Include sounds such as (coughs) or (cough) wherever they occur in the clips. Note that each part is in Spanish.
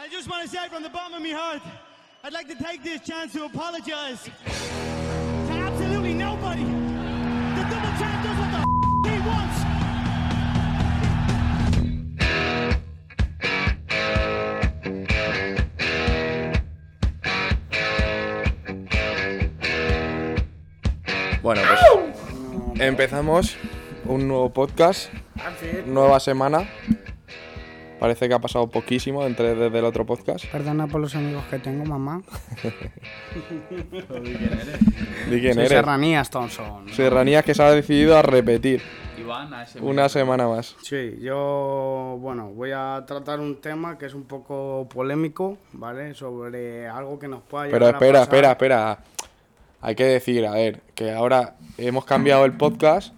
I just want to say from the bottom of my heart, I'd like to take this chance to apologize to absolutely nobody. The double champ does what the f- he wants. Bueno, pues empezamos un nuevo podcast, nueva semana. Parece que ha pasado poquísimo entre desde el otro podcast. Perdona por los amigos que tengo, mamá. ¿De quién Soy eres? Serranías Thompson. Serranías que se ha decidido a repetir Iván a ese una semana más. Sí, yo, bueno, voy a tratar un tema que es un poco polémico, ¿vale? Sobre algo que nos pueda llevar Pero a espera, pasar. espera, espera. Hay que decir, a ver, que ahora hemos cambiado el podcast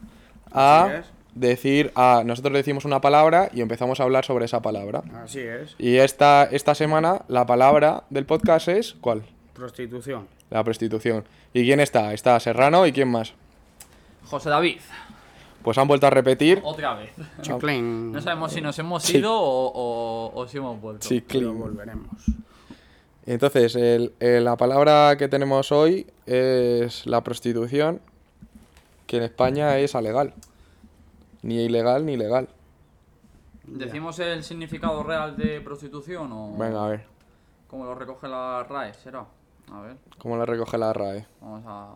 a es. Decir, a nosotros decimos una palabra y empezamos a hablar sobre esa palabra. Así es, Y esta, esta semana la palabra del podcast es ¿cuál? prostitución. La prostitución. ¿Y quién está? Está Serrano y quién más. José David, Pues han vuelto a repetir. otra vez. Chiclín. No sabemos si nos hemos ido o, o- o si hemos vuelto. Sí, Pero volveremos. Entonces, el- el- la palabra que tenemos hoy es la prostitución, que en España es alegal. Ni ilegal ni legal. ¿Decimos el significado real de prostitución o Venga, a ver. cómo lo recoge la RAE? ¿Será? A ver, ¿Cómo le recoge la RAE? vamos a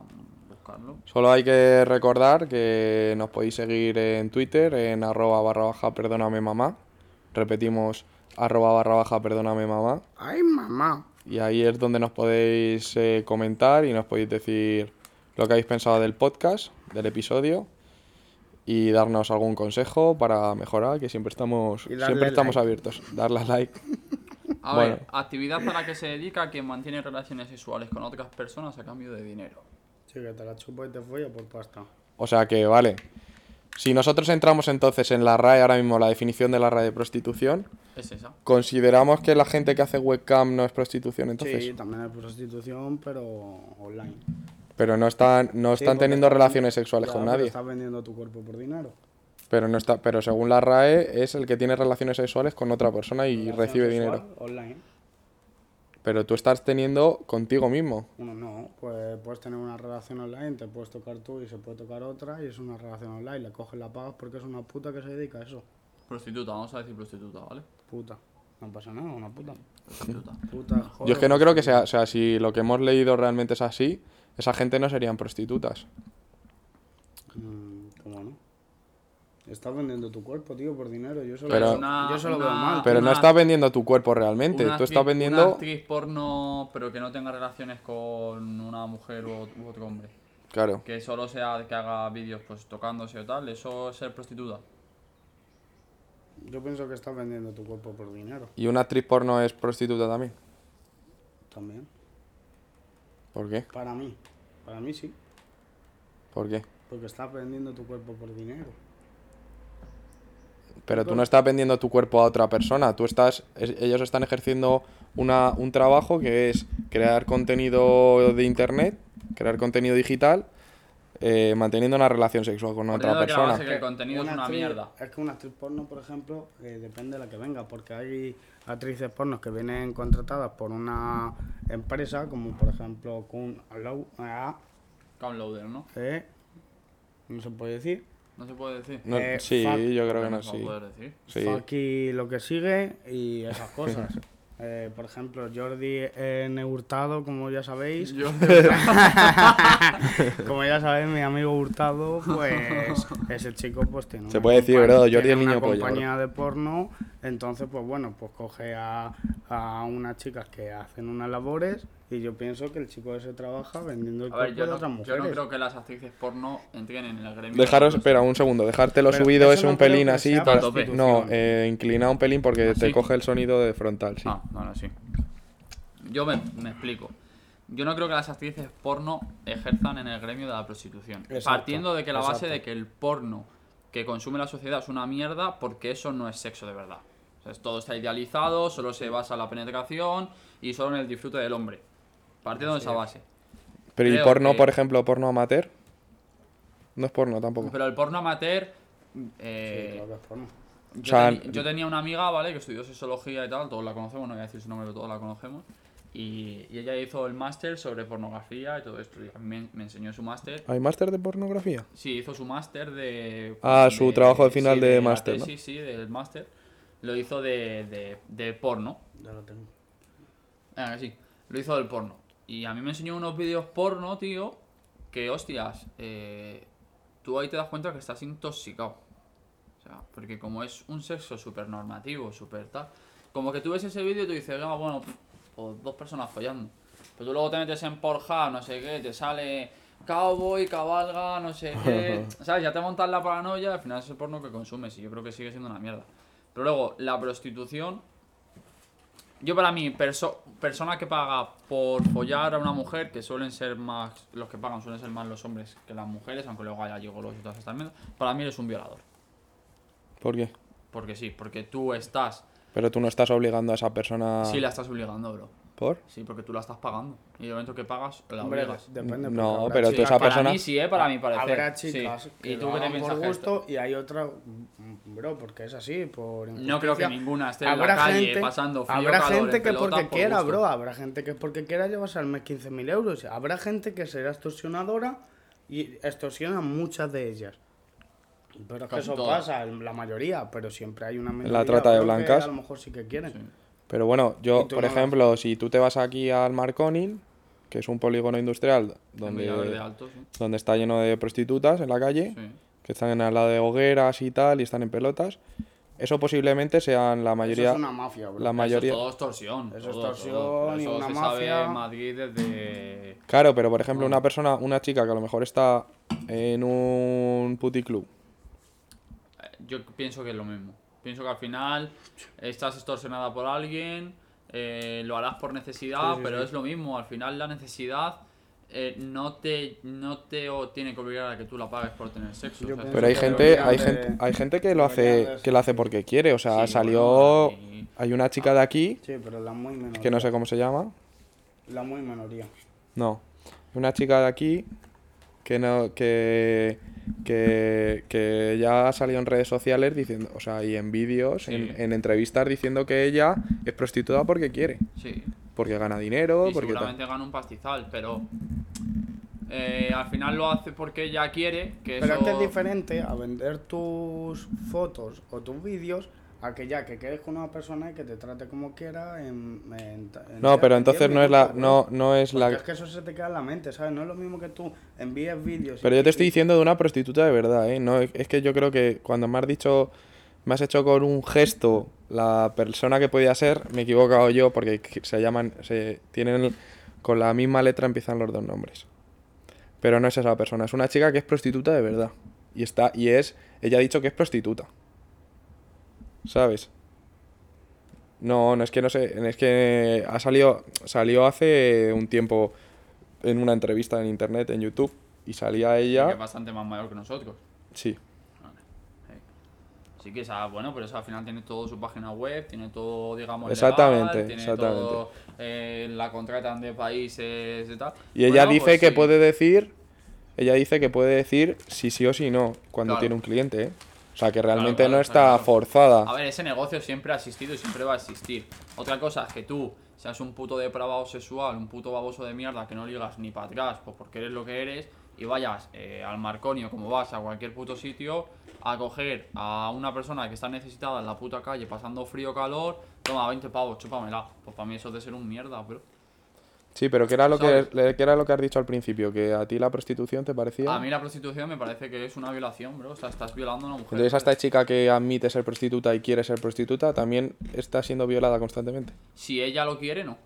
buscarlo. Solo hay que recordar que nos podéis seguir en Twitter, en arroba barra baja perdóname mamá. Repetimos arroba barra baja perdóname mamá. ¡Ay, mamá! Y ahí es donde nos podéis eh, comentar y nos podéis decir lo que habéis pensado del podcast, del episodio y darnos algún consejo para mejorar, que siempre estamos, siempre estamos like. abiertos. Darle (laughs) a like. A Bueno. ver, actividad a la que se dedica quien mantiene relaciones sexuales con otras personas a cambio de dinero. Sí, que te la chupo y te follo por pasta. O sea que, vale. Si nosotros entramos entonces en la RAE, ahora mismo la definición de la RAE de prostitución, Es esa. ¿consideramos que la gente que hace webcam no es prostitución entonces? Sí, también es prostitución, pero online. Pero no están, no están teniendo relaciones sexuales Ya, con nadie. Estás vendiendo tu cuerpo por dinero. Pero no está, pero según la RAE es el que tiene relaciones sexuales con otra persona y recibe sexual, dinero. Online. Pero tú estás teniendo contigo mismo. Uno no, pues puedes tener una relación online, te puedes tocar tú y se puede tocar otra y es una relación online. La coges, la pagas porque es una puta que se dedica a eso. Prostituta, vamos a decir prostituta, ¿vale? Puta. No pasa nada, una puta. Prostituta. Puta, joder. Yo es que no creo que sea, o sea, si lo que hemos leído realmente es así, esa gente no serían prostitutas. Mm, ¿Cómo no? Estás vendiendo tu cuerpo, tío, por dinero. Yo solo, Pero- veo- Una- yo solo una- veo mal. Pero no Una- estás vendiendo tu cuerpo realmente, Una tú actriz- estás Una vendiendo... actriz porno, pero que no tenga relaciones con una mujer u, u otro hombre. Claro. Que solo sea que haga vídeos pues tocándose o tal, eso es ser prostituta. Yo pienso que estás vendiendo tu cuerpo por dinero ¿Y una actriz porno es prostituta también? también. ¿Por qué? Para mí. Para mí sí. ¿Por qué? Porque estás vendiendo tu cuerpo por dinero. Pero tú no estás vendiendo tu cuerpo a otra persona, tú estás, es- ellos están ejerciendo una, un trabajo que es crear contenido de internet, crear contenido digital, eh, manteniendo una relación sexual con otra que persona. base que el contenido es una actriz- mierda. Es que una actriz porno, por ejemplo, eh, depende de la que venga, porque hay actrices pornos que vienen contratadas por una empresa, como por ejemplo con Downloader, ¿no? eh, no se puede decir. No se puede decir. No, Eh, sí, fuck. yo creo que no, sí. poder decir. Sí. Aquí lo que sigue y esas cosas. (laughs) Eh, por ejemplo, Jordi en Hurtado, como ya sabéis. Yo- (laughs) como ya sabéis, mi amigo Hurtado, pues (laughs) ese chico pues tiene Se una puede decir, ¿verdad? Jordi el niño una polla, compañía de porno, entonces pues bueno, pues coge a, a unas chicas que hacen unas labores y yo pienso que el chico ese trabaja vendiendo el A ver, cuerpo yo de no, otras yo mujeres. no creo que las actrices porno entren en el gremio. Dejaros, de espera, un segundo, dejártelo Pero subido es no un pelín así para... No, eh, inclinado un pelín porque te ¿Así? coge el sonido de frontal, sí. Ah, bueno, sí. Yo me, me explico. Yo no creo que las actrices porno ejerzan en el gremio de la prostitución. Exacto, partiendo de que la base exacto. de que el porno que consume la sociedad es una mierda porque eso no es sexo de verdad. O sea, es- todo está idealizado, solo se basa en la penetración y solo en el disfrute del hombre. Partiendo de esa base. Pero ¿y creo porno, que- por ejemplo, porno amateur? No es porno tampoco. Pero el porno amateur. Sí, eh, claro que es porno. Yo, sea, teni- yo tenía una amiga, ¿vale? Que estudió sexología y tal, todos la conocemos, no voy a decir su nombre, pero todos la conocemos. Y, y ella hizo el máster sobre pornografía y todo esto. Y me, me enseñó su máster. ¿Hay máster de pornografía? Sí, hizo su máster de. Ah, su trabajo de final de la máster, ¿no? tesis, Sí, del máster. Lo hizo de, de, de porno. Ya lo tengo. Ah, que sí. Lo hizo del porno. Y a mí me enseñó unos vídeos porno, tío. Que hostias. eh, tú ahí te das cuenta que estás intoxicado. O sea, porque como es un sexo súper normativo, súper tal. Como que tú ves ese vídeo y tú dices, ah, bueno, pff, pues dos personas follando. Pero tú luego te metes en Pornhub, no sé qué, te sale cowboy, cabalga, no sé qué. (laughs) ¿Sabes? Ya te montas la paranoia, al final es el porno que consumes y yo creo que sigue siendo una mierda. Pero luego, la prostitución. Yo para mí, perso- persona que paga por follar a una mujer, que suelen ser más, los que pagan suelen ser más los hombres que las mujeres, aunque luego haya y todas estas mierdas, para mí eres un violador. ¿Por qué? Porque sí, porque tú estás, Pero tú no estás obligando a esa persona. sí la estás obligando, bro. ¿Por? Sí, porque tú la estás pagando. Y el momento que pagas, la Hombre, obligas. depende. No, pero tú esa para persona- mí sí, eh, para mi parecer. Habrá Sí. chicas que ¿Y tú lo hagan por esto- gusto y hay otras, mm, bro, porque es así, por No creo que ninguna esté en la calle pasando frío, Habrá calor, gente en que porque por quiera, gusto. bro, habrá gente que porque quiera llevarse al mes 15.000 euros. Habrá gente que será extorsionadora y extorsiona a muchas de ellas. Pero es que eso todas. pasa, en la mayoría, pero siempre hay una minoría. trata de blancas. A lo mejor sí que quieren. Sí. Pero bueno, yo, por no ejemplo, si tú te vas aquí al Marconi, que es un polígono industrial donde, Alto, sí. donde está lleno de prostitutas en la calle, Sí. que están al lado de hogueras y tal, y están en pelotas, eso posiblemente sean la Eso mayoría. es una mafia, bro. la mayoría. Eso es todo extorsión. Eso es extorsión todo. Y una se mafia. sabe en Madrid desde... Claro, pero por ejemplo, una persona, una chica que a lo mejor está en un puticlub, Yo pienso que es lo mismo. Pienso que al final estás extorsionada por alguien, eh, lo harás por necesidad, Sí, sí, pero sí. es lo mismo. Al final la necesidad eh, no te no te o- tiene que obligar a que tú la pagues por tener sexo. O sea, pero hay gente, hay de- gente, hay gente que lo hace, que lo hace porque quiere, o sea, Sí, salió, bueno, hay una chica de aquí, Sí, pero la muy minoría. que no sé cómo se llama, La muy minoría. No. Una chica de aquí que no que que, que ya ha salido en redes sociales diciendo, o sea, y en vídeos, Sí. en, en entrevistas diciendo que ella es prostituta porque quiere, Sí. porque gana dinero, y porque tal. seguramente gana un pastizal, pero eh, al final lo hace porque ella quiere que Pero eso... es que es diferente a vender tus fotos o tus vídeos a que ya que quedes con una persona y que te trate como quiera en, en- en No, pero en entonces no es la no no es la es que eso se te queda en la mente, ¿sabes? No es lo mismo que tú envíes vídeos. y- Pero yo te estoy diciendo de una prostituta de verdad, ¿eh? No, es que yo creo que cuando me has dicho, me has hecho con un gesto la persona que podía ser, me he equivocado yo porque se llaman, se tienen, con la misma letra empiezan los dos nombres. Pero no es esa persona, es una chica que es prostituta de verdad. Y está, y es, ella ha dicho que es prostituta. ¿Sabes? No, no es que no sé, es que ha salido, salió hace un tiempo en una entrevista en internet, en YouTube, y salía que ella. es bastante más mayor que nosotros. Sí. Sí que esa, bueno, pero esa al final tiene todo su página web, tiene todo, digamos, Exactamente, legal, tiene exactamente. todo, eh, la contratan de países y tal. Y ella dice pues que sí. puede decir, ella dice que puede decir si sí o si no cuando Claro. tiene un cliente, ¿eh? O sea, que realmente claro, no está claro. forzada. A ver, ese negocio siempre ha existido y siempre va a existir. Otra cosa es que tú seas un puto depravado sexual, un puto baboso de mierda que no ligas ni para atrás, pues porque eres lo que eres, y vayas eh, al Marconio como vas a cualquier puto sitio a coger a una persona que está necesitada en la puta calle pasando frío calor, toma 20 pavos, chúpamela. Pues para mí eso es de ser un mierda, bro. Sí, pero ¿qué era, lo que, qué era lo que has dicho al principio? ¿Que a ti la prostitución te parecía? A mí la prostitución me parece que es una violación, bro. O sea, estás violando a una mujer. Entonces a esta chica que admite ser prostituta y quiere ser prostituta también está siendo violada constantemente. Si ella lo quiere, no.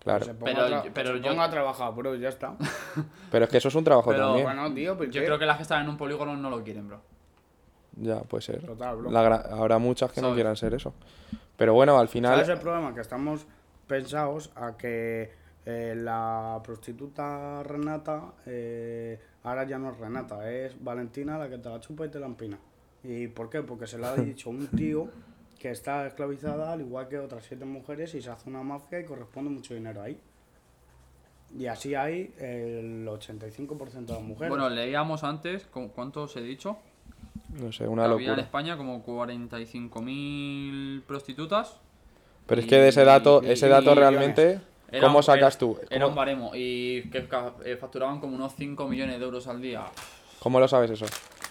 Claro. Se ponga Pero- a pero se yo- ponga a trabajar, bro, ya está. (laughs) Pero es que eso es un trabajo Pero también. bueno, tío, ¿por Yo qué? creo que las que están en un polígono no lo quieren, bro. Ya, puede ser. Total, bro. La gra- habrá muchas que no ¿Sabes? quieran ser eso. Pero bueno, al final... ¿Sabes el problema? Que estamos pensados a que eh, la prostituta Renata eh, ahora ya no es Renata, es Valentina la que te la chupa y te la empina. ¿Y por qué? Porque se le ha (laughs) dicho un tío que está esclavizada al igual que otras siete mujeres y se hace una mafia y corresponde mucho dinero ahí. Y así hay el 85% de las mujeres. Bueno, leíamos antes, ¿cu- ¿cuántos he dicho? No sé, una Había en locura. España como 45.000 prostitutas. Pero es que de ese dato, y- ese dato realmente, Era ¿cómo sacas tú? Era un ¿Cómo, baremo y que eh, facturaban como unos 5 millones de euros al día. cómo lo sabes eso?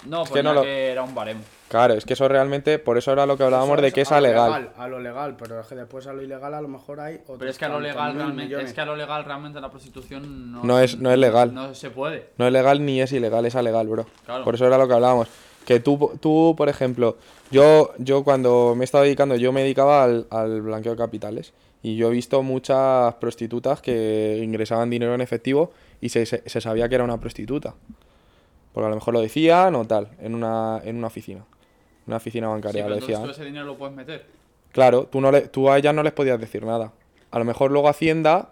No, que pues no lo- era un baremo. Claro, es que eso realmente, por eso era lo que hablábamos Eso de que es a lo alegal. legal, A lo legal, pero es que después a lo ilegal a lo mejor hay otros Pero es que a lo legal realmente, millones. es que a lo legal realmente la prostitución no, No es- no es legal. No se puede. No es legal ni es ilegal, es alegal, bro. Claro. Por eso era lo que hablábamos. Que tú, tú por ejemplo, yo, yo cuando me he estado dedicando, yo me dedicaba al, al blanqueo de capitales. Y yo he visto muchas prostitutas que ingresaban dinero en efectivo y se, se- se sabía que era una prostituta. Porque a lo mejor lo decían o tal, en una, en una oficina. Una oficina Sí, bancaria pero lo entonces decían. tú ese dinero lo puedes meter. Claro, tú, no le, tú a ellas no les podías decir nada. A lo mejor luego Hacienda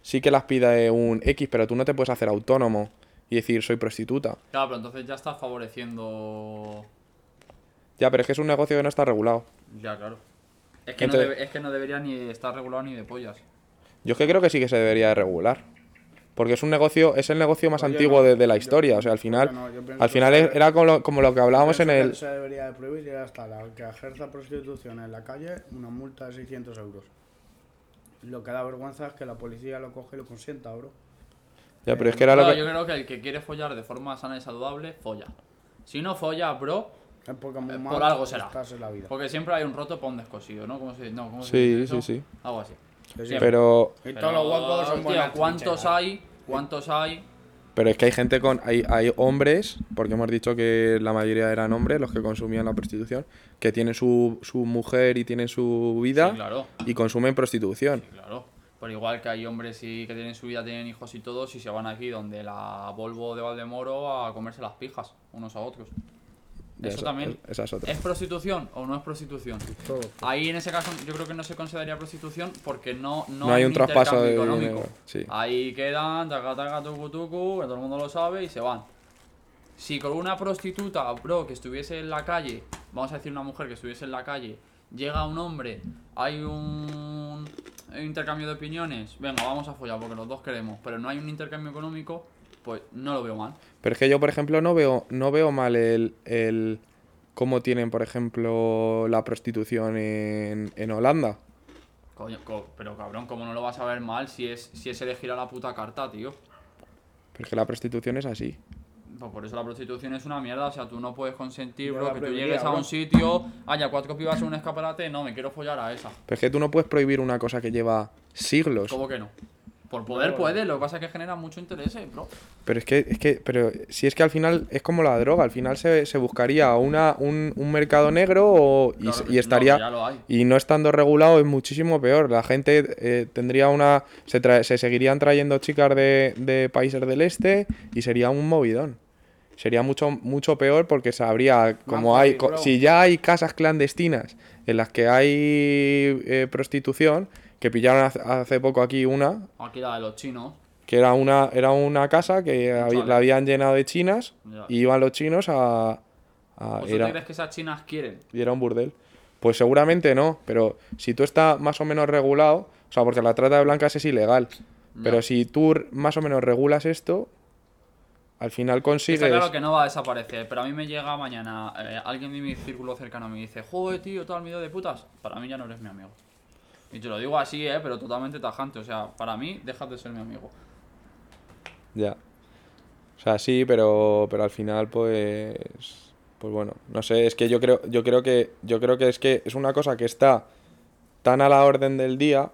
sí que las pide un X, pero tú no te puedes hacer autónomo y decir soy prostituta. Claro, pero entonces ya estás favoreciendo. Ya, pero es que es un negocio que no está regulado. Ya, claro. Es que, Entonces- no, debe- es que no debería ni estar regulado ni de pollas. Yo es que creo que sí que se debería de regular. Porque es un negocio, es el negocio más Oye, antiguo no, de, de la yo- historia. O sea, al final, no, al final era como lo, como lo que hablábamos en el... se debería de prohibir y ya está. La que ejerza prostitución en la calle, una multa de 600 euros. Lo que da vergüenza es que la policía lo coge y lo consienta, bro. Ya, pero es que era lo que... yo creo que el que quiere follar de forma sana y saludable, folla. Si no folla, bro, Es porque muy Eh, mal por algo será. estás en la vida. porque siempre hay un roto para un descosido, ¿no? ¿Cómo se, no, ¿cómo se Sí, dice sí, sí. Algo así. Sí. Pero, Y todos los huecos son buenas ¿cuántos hay? ¿Cuántos hay? pero es que hay gente con... Hay, hay hombres, porque hemos dicho que la mayoría eran hombres los que consumían la prostitución, que tienen su, su mujer y tienen su vida Sí, claro. y consumen prostitución. Sí, claro. Por igual que hay hombres y que tienen su vida, tienen hijos y todos, y se van aquí donde la Volvo de Valdemoro a comerse las pijas unos a otros. Eso también. esa es otra. ¿Es prostitución o no es prostitución? Todo. Ahí en ese caso yo creo que no se consideraría prostitución porque no, no, No hay un traspaso de económico. sí. Ahí quedan, taca taca tucu tucu, que todo el mundo lo sabe y se van. Si con una prostituta, bro, que estuviese en la calle, vamos a decir una mujer que estuviese en la calle, llega un hombre, hay un intercambio de opiniones, venga, vamos a follar porque los dos queremos, pero no hay un intercambio económico, pues no lo veo mal. Pero es que yo, por ejemplo, no veo, no veo mal el, el cómo tienen, por ejemplo, la prostitución en, en Holanda. Coño, co- pero cabrón, ¿cómo no lo vas a ver mal si es, si es elegir a la puta carta, tío? Pero es que la prostitución es así. Pues por eso la prostitución es una mierda, o sea, tú no puedes consentir, bro, que tú llegues a bro. un sitio, haya cuatro pibas en un escaparate, no, me quiero follar a esa. Pero es que tú no puedes prohibir una cosa que lleva siglos. ¿Cómo que no? Por poder No, puede, lo que pasa es que genera mucho interés, eh, bro. Pero es que, es que, pero si es que al final es como la droga, al final se, se buscaría una, un, un mercado negro o, y, Claro y estaría. no, que ya lo hay. y no estando regulado es muchísimo peor. La gente eh, tendría una. Se, trae- se seguirían trayendo chicas de, de países del este y sería un movidón. Sería mucho, mucho peor porque sabría, como hay. co-. Si ya hay casas clandestinas en las que hay eh, prostitución, que pillaron hace, poco aquí una, Aquí la de los chinos. que era una, era una casa que la habían llenado de chinas Ya. y iban los chinos a... a- ¿Vosotros era, crees que esas chinas quieren? y era un burdel. Pues seguramente no, pero si tú estás más o menos regulado, o sea, porque la trata de blancas es ilegal, pero si tú más o menos regulas esto, al final consigues... Está claro que no va a desaparecer, pero a mí me llega mañana eh, alguien de mi círculo cercano me dice, joder, tío, tal miedo de putas. Para mí ya no eres mi amigo. Y te lo digo así, eh, pero totalmente tajante. O sea, para mí, dejas de ser mi amigo. Ya. O sea, sí, pero, pero al final, pues. Pues bueno, no sé, es que yo creo, yo creo que. Yo creo que es que es una cosa que está tan a la orden del día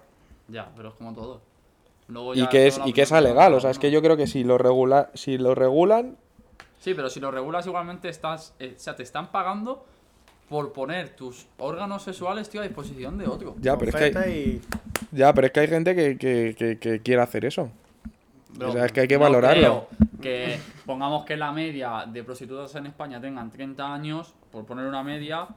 Ya, pero es como todo. Luego y que es, y que es alegal. O sea, es que yo creo que si lo regula, si lo regulan, Sí, pero si lo regulas igualmente estás, eh, o sea, te están pagando por poner tus órganos sexuales, tío, a disposición de otro. ya, pero es que hay, y ya, pero es que hay gente que, que, que, que quiere hacer eso. Bro, o sea, es que hay que no valorarlo. creo que pongamos que la media de prostitutas en España tengan 30 años, por poner una media,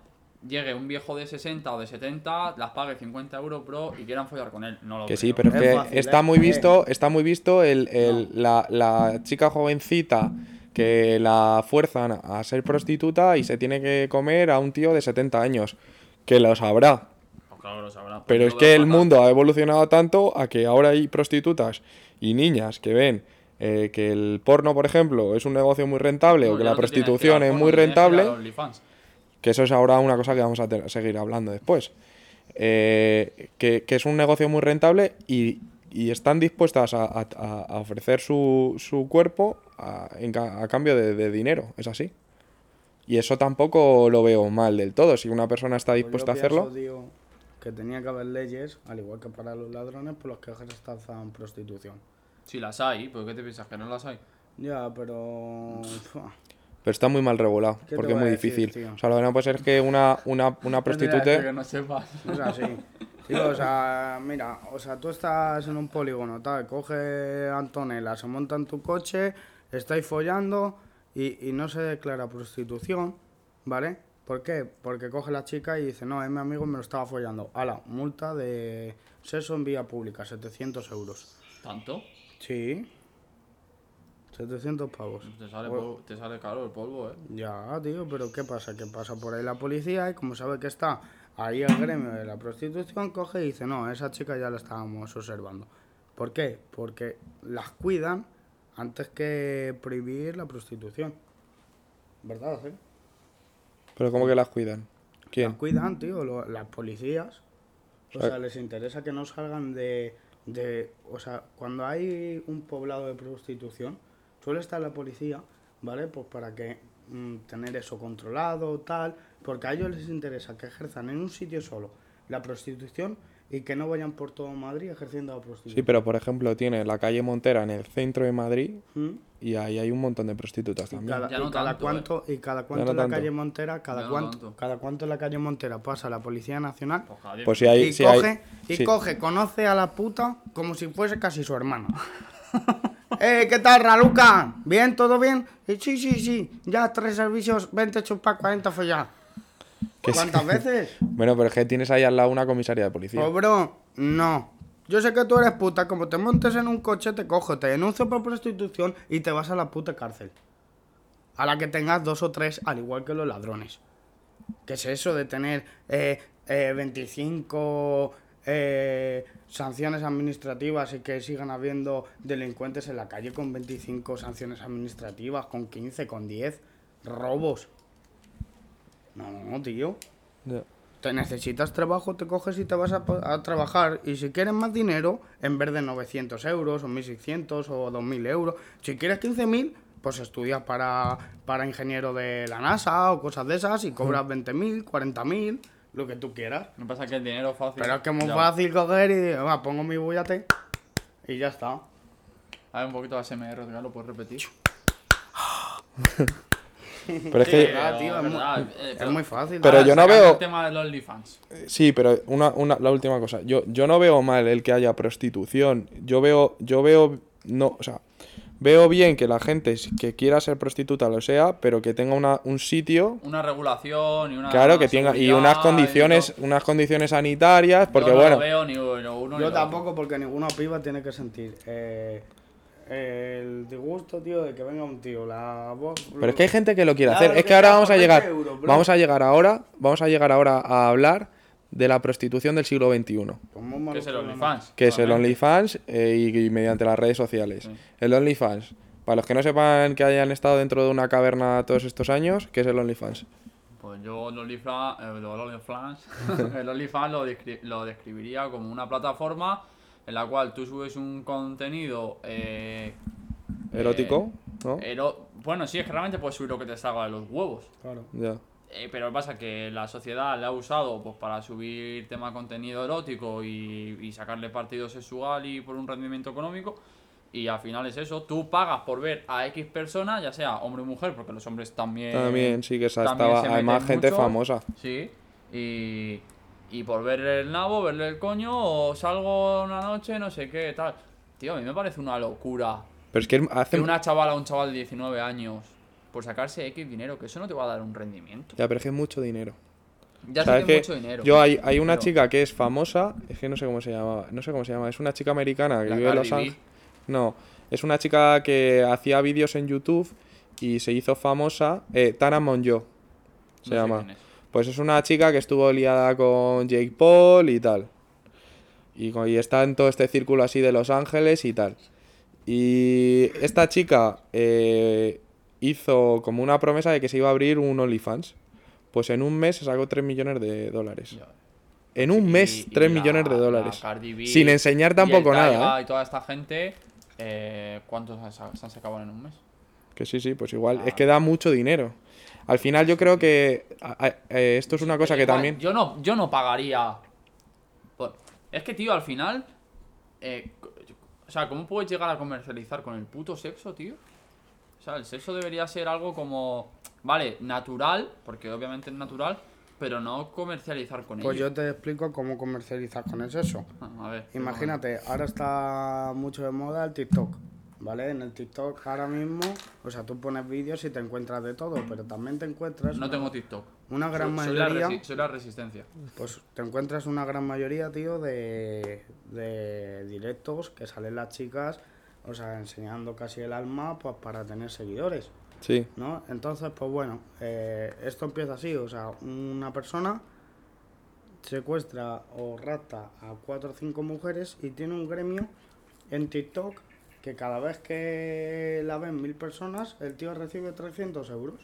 llegue un viejo de 60 o de 70, las pague 50 euros, bro, y quieran follar con él. No lo Que creo. sí, pero es Es que fácil, está ¿eh? muy Eh. visto, está muy visto el, el- la, la chica jovencita que la fuerzan a ser prostituta y se tiene que comer a un tío de 70 años. Que lo sabrá. Pues claro, lo sabrá. Pero Yo es que el mundo ha evolucionado tanto a que ahora hay prostitutas y niñas que ven eh, que el porno, por ejemplo, es un negocio muy rentable No, o que la que prostitución es muy rentable. Que eso es ahora una cosa que vamos a seguir hablando después, eh, que, que es un negocio muy rentable y, y están dispuestas a, a- ofrecer su, su cuerpo a, en ca- a cambio de, de dinero, es así. Y eso tampoco lo veo mal del todo. Si una persona está Pues yo dispuesta a hacerlo, tío, que tenía que haber leyes, al igual que para los ladrones, por los que ejerzan prostitución. Si las hay, ¿por qué te piensas que no las hay? Ya, pero... (laughs) pero está muy mal regulado, porque es muy decir, difícil. tío? O sea, lo que no puede ser es que una, una, una prostituta... Que no sepas. Es así. Tío, o sea, mira, o sea, tú estás en un polígono, tal, coge Antonella, se monta en tu coche, estáis follando y, y no se declara prostitución, ¿vale? ¿Por qué? Porque coge la chica y dice, no, es mi amigo me lo estaba follando. Ala, multa de sexo en vía pública, 700 euros. ¿Tanto? Sí. 700 pavos. Te sale, polvo- te sale caro el polvo, ¿eh? Ya, tío, pero ¿qué pasa? Que pasa por ahí la policía y como sabe que está ahí el gremio de la prostitución, coge y dice, no, esa chica ya la estábamos observando. ¿Por qué? Porque las cuidan antes que prohibir la prostitución. ¿Verdad? eh? Pero ¿cómo que las cuidan? ¿Quién? Las cuidan, tío, lo- las policías. O sea- sea, les interesa que no salgan de, de... O sea, cuando hay un poblado de prostitución, suele estar la policía, ¿vale? Pues para que mm, tener eso controlado, tal. Porque a ellos les interesa que ejerzan en un sitio solo la prostitución y que no vayan por todo Madrid ejerciendo la Sí, prostitución. pero por ejemplo tiene la calle Montera en el centro de Madrid ¿Mm? y ahí hay un montón de prostitutas Y también. cada, Ya y cada tanto, cuánto, y cada cuánto no en la tanto. calle Montera, cada Ya no cuánto, tanto. cada cuánto en la calle Montera pasa la Policía Nacional Pues Pues que- si hay... y si coge, hay y sí. coge, conoce a la puta como si fuese casi su hermana. (laughs) eh, ¿qué tal, Raluca? ¿Bien? ¿Todo bien? Y sí, sí, sí. Ya, tres servicios, 20 chupas, 40 follar. Sí. ¿Cuántas veces? (laughs) Bueno, pero es que tienes ahí al lado una comisaría de policía. Bro, no. Yo sé que tú eres puta, como te montes en un coche, te cojo, te denuncio por prostitución y te vas a la puta cárcel. A la que tengas dos o tres, al igual que los ladrones. ¿Qué es eso de tener eh, eh, 25 eh, sanciones administrativas y que sigan habiendo delincuentes en la calle con 25 sanciones administrativas, con 15, con 10 robos? No, no, tío. Ya. Te necesitas trabajo, te coges y te vas a, a trabajar. Y si quieres más dinero, en vez de 900 euros o 1600 o 2000 euros, si quieres 15.000, pues estudias para, para ingeniero de la NASA o cosas de esas y cobras 20.000, 40.000, lo que tú quieras. Que pasa es que el dinero es fácil. Pero es que es muy Ya. fácil coger y va, pongo mi bullate y ya está. A ver, un poquito de ASMR, ¿lo puedes repetir? Pero es que... tío, es muy- verdad, eh, Es pero- muy fácil. Pero Ahora, yo no veo- El tema de los OnlyFans. Sí, pero una, una, la última cosa. Yo, yo no veo mal el que haya prostitución. Yo veo, yo veo, no, o sea, veo bien que la gente que quiera ser prostituta lo sea, pero que tenga una, un sitio, Una regulación y una. claro, que tenga, y unas condiciones, y unas condiciones sanitarias, porque Yo no bueno, lo veo ni uno, uno ni Yo otro. tampoco, porque ninguna piba tiene que sentir eh, el disgusto, tío, de que venga un tío. La voz. pero es que hay gente que lo quiere Claro hacer. Es que que ahora vamos a llegar, 20 euros, bro. vamos a llegar ahora, vamos a llegar ahora a hablar de la prostitución del siglo XXI. Que es el OnlyFans. que es el. OnlyFans eh, y, y mediante las redes sociales. Sí. El OnlyFans, para los que no sepan que hayan estado dentro de una caverna todos estos años, ¿qué es el OnlyFans? Pues yo el OnlyFans, eh, el OnlyFans, (laughs) el OnlyFans lo, descri- lo describiría como una plataforma en la cual tú subes un contenido eh, Erótico, ¿no? ero- bueno, sí, es que realmente puedes subir lo que te salga de los huevos. Claro. Ya. Eh, pero pasa que la sociedad la ha usado pues, para subir tema de contenido erótico y, y sacarle partido sexual y por un rendimiento económico. Y al final es eso, tú pagas por ver a X persona, ya sea hombre o mujer, porque los hombres también... También sí que esa estaba, además gente mucho. famosa. Sí, y, y por verle el nabo, verle el coño, o salgo una noche, no sé qué, tal. Tío, a mí me parece una locura Pero es que que hace... una chavala un chaval de 19 años, por sacarse X dinero, que eso no te va a dar un rendimiento. Ya, pero es que es mucho dinero. Ya sé ¿Sabes que qué? es mucho dinero. Yo hay, hay una pero- chica que es famosa, es que no sé cómo se llama, no sé cómo se llama, es una chica americana que La vive en Los. Ángeles. No, es una chica que hacía vídeos en YouTube y se hizo famosa, eh, Tana Monjo se No llama. es. Pues es una chica que estuvo liada con Jake Paul y tal. Y, y está en todo este círculo así de Los Ángeles y tal. Y esta chica eh, hizo como una promesa de que se iba a abrir un OnlyFans. Pues en un mes se sacó 3 millones de dólares. En un mes, Y- y 3 la- millones de la dólares. B Sin enseñar tampoco nada, ¿eh? Y toda esta gente, eh, ¿cuántos se han- sacado en un mes? Que sí, sí, pues igual. Ah. Es que da mucho dinero. Al final yo creo que a- a- eh, esto es una cosa que Igual, también... Yo no, yo no pagaría. por- Es que, tío, al final. eh, o sea, ¿cómo puedes llegar a comercializar con el puto sexo, tío? O sea, el sexo debería ser algo como. Vale, natural, porque obviamente es natural, pero no comercializar con Pues ello. yo te explico cómo comercializar con el sexo. Ah, A ver. Imagínate, ahora está mucho de moda el TikTok, ¿vale? En el TikTok ahora mismo, o sea, tú pones vídeos y te encuentras de todo, pero también te encuentras No una, tengo TikTok. una gran Soy- soy la mayoría, soy la resistencia. pues te encuentras una gran mayoría, tío, de, de directos que salen las chicas, o sea, enseñando casi el alma pues, para tener seguidores. Sí. ¿no? Entonces, pues bueno, eh, esto empieza así, o sea, una persona secuestra o rapta a cuatro o cinco mujeres y tiene un gremio en TikTok que cada vez que la ven mil personas, el tío recibe 300 euros.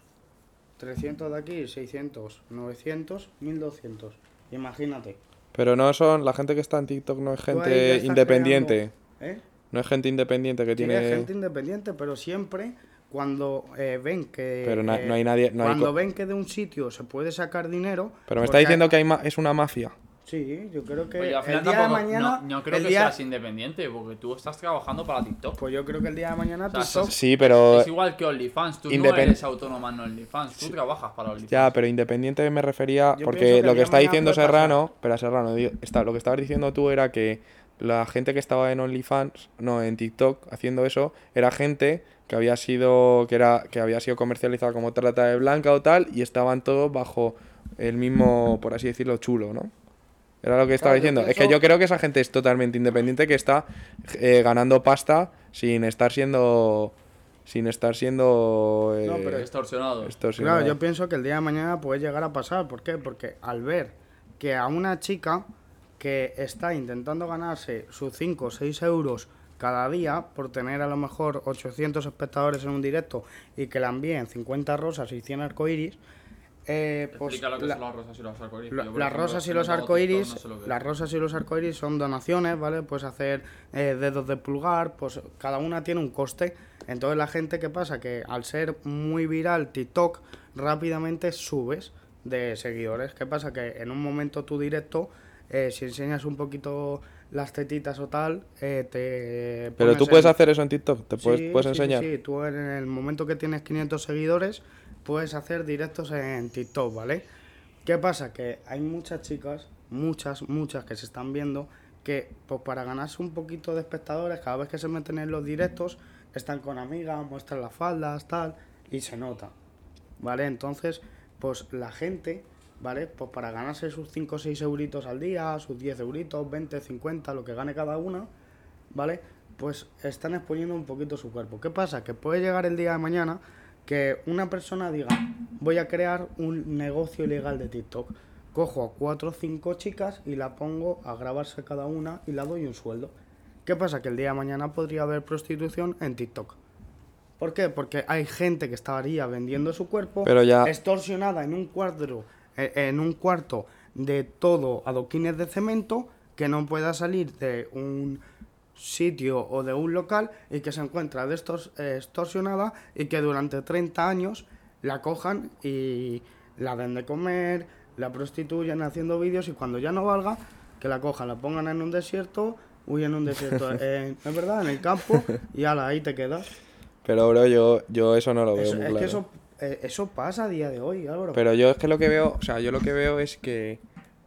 300 de aquí, 600, 900, 1200. Imagínate. Pero no son... La gente que está en TikTok no es gente independiente. creando, ¿eh? No es gente independiente que Sí, tiene... es gente independiente, pero siempre cuando eh, ven que... Pero na- eh, no hay nadie- no hay cuando ven que de un sitio se puede sacar dinero... Pero me está porque diciendo que hay ma- es una mafia. Sí, yo creo que Oye, al final el día de mañana... no, no creo que día- seas independiente, porque tú estás trabajando para TikTok. Pues yo creo que el día de mañana sea, TikTok... Sí, pero... Es igual que OnlyFans, tú no eres autónoma en OnlyFans, tú trabajas para OnlyFans. Ya, pero independiente me refería... Yo porque que lo que está diciendo. Serrano... Pero Serrano, está, lo que estabas diciendo tú era que la gente que estaba en OnlyFans, no, en TikTok, haciendo eso, era gente que había sido que era que había sido comercializada como trata de blanca o tal y estaban todos bajo el mismo, por así decirlo, chulo, ¿no? Era lo que estaba Claro, diciendo. Es que yo creo que esa gente es totalmente independiente que está eh, ganando pasta sin estar siendo sin estar siendo eh, No, pero Extorsionado. extorsionado. Claro, yo pienso que el día de mañana puede llegar a pasar. ¿Por qué? Porque al ver que a una chica que está intentando ganarse sus 5 o 6 euros cada día por tener a lo mejor 800 espectadores en un directo y que la envíen 50 rosas y 100 arcoiris, eh, pues Explica lo que la- son las rosas y los las rosas y no sé lo las rosas y los arcoíris son donaciones, ¿vale? Puedes hacer eh, dedos de pulgar, pues cada una tiene un coste. Entonces la gente, ¿qué pasa? Que al ser muy viral TikTok, rápidamente subes de seguidores. ¿Qué pasa? Que en un momento tu directo, eh, si enseñas un poquito las tetitas o tal, eh, te... Pero tú puedes en- hacer eso en TikTok, te puedes, Sí, puedes sí, enseñar. Sí, tú en el momento que tienes 500 seguidores puedes hacer directos en TikTok, ¿vale? ¿Qué pasa? Que hay muchas chicas, muchas, muchas que se están viendo que pues para ganarse un poquito de espectadores, cada vez que se meten en los directos, están con amigas, muestran las faldas, tal, y se nota, ¿vale? Entonces, pues la gente, ¿vale? Pues para ganarse sus 5 o 6 euritos al día, sus 10 euritos, 20, 50, lo que gane cada una, ¿vale? Pues están exponiendo un poquito su cuerpo. ¿Qué pasa? Que puede llegar el día de mañana que una persona diga, voy a crear un negocio ilegal de TikTok. Cojo a cuatro o cinco chicas y la pongo a grabarse cada una y la doy un sueldo. ¿Qué pasa? Que el día de mañana podría haber prostitución en TikTok. ¿Por qué? Porque hay gente que estaría vendiendo su cuerpo Pero ya- extorsionada en un cuadro, en un cuarto de todo adoquines de cemento que no pueda salir de un sitio o de un local y que se encuentra de estos eh, extorsionada y que durante 30 años la cojan y la den de comer, la prostituyen haciendo vídeos y cuando ya no valga, que la cojan, la pongan en un desierto, uy, en un desierto, (laughs) en- es verdad, en el campo y ala, ahí te quedas. Pero bro, yo, yo eso no lo veo Eso- muy es claro. que eso, eh, eso pasa a día de hoy, Álvaro. Pero yo es que lo que veo, o sea, yo lo que veo es que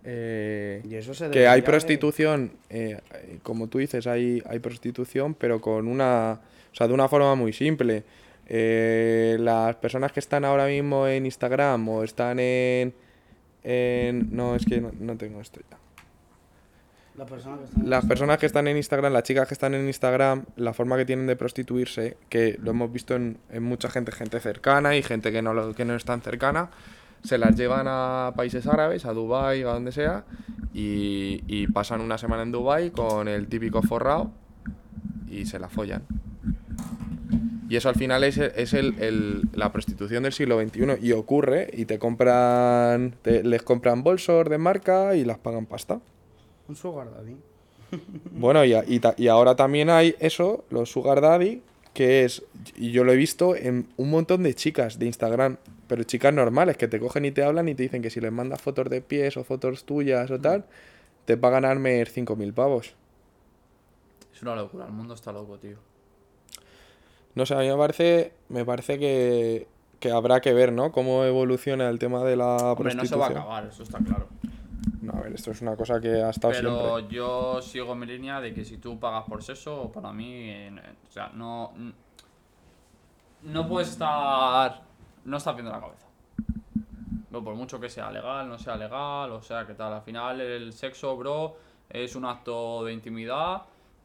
eh, y eso se que hay prostitución, eh, eh, como tú dices, hay, hay prostitución, pero con una, o sea, de una forma muy simple. Eh, las personas que están ahora mismo en Instagram o están en, en no, es que no, no tengo esto ya. La persona que está en Las personas que están en Instagram, las chicas que están en Instagram, la forma que tienen de prostituirse, que lo hemos visto en, en mucha gente, gente cercana y gente que no, lo, que no es tan cercana, se las llevan a países árabes, a Dubai, a donde sea, y, y pasan una semana en Dubai con el típico forrado y se la follan. Y eso al final es, es el, el- la prostitución del siglo XXI. Y ocurre, y te compran, te- les compran bolsos de marca y las pagan pasta. Un sugar daddy. (laughs) Bueno, y, a- y ta- y ahora también hay eso, los Sugar Daddy, que es, y yo lo he visto en un montón de chicas de Instagram, pero chicas normales que te cogen y te hablan y te dicen que si les mandas fotos de pies o fotos tuyas o tal, te pagan Armer 5.000 pavos. Es una locura, el mundo está loco, tío. No sé, a mí me parece, me parece que, que habrá que ver, ¿no? Cómo evoluciona el tema de la Hombre, no se va a prostitución. acabar, eso está claro. No, a ver, esto es una cosa que ha estado Pero siempre. yo sigo mi línea de que si tú pagas por sexo, para mí, eh, o sea, no. No puedes estar. No estás viendo la cabeza. No, por mucho que sea legal, no sea legal, o sea, que tal. Al final, el sexo, bro, es un acto de intimidad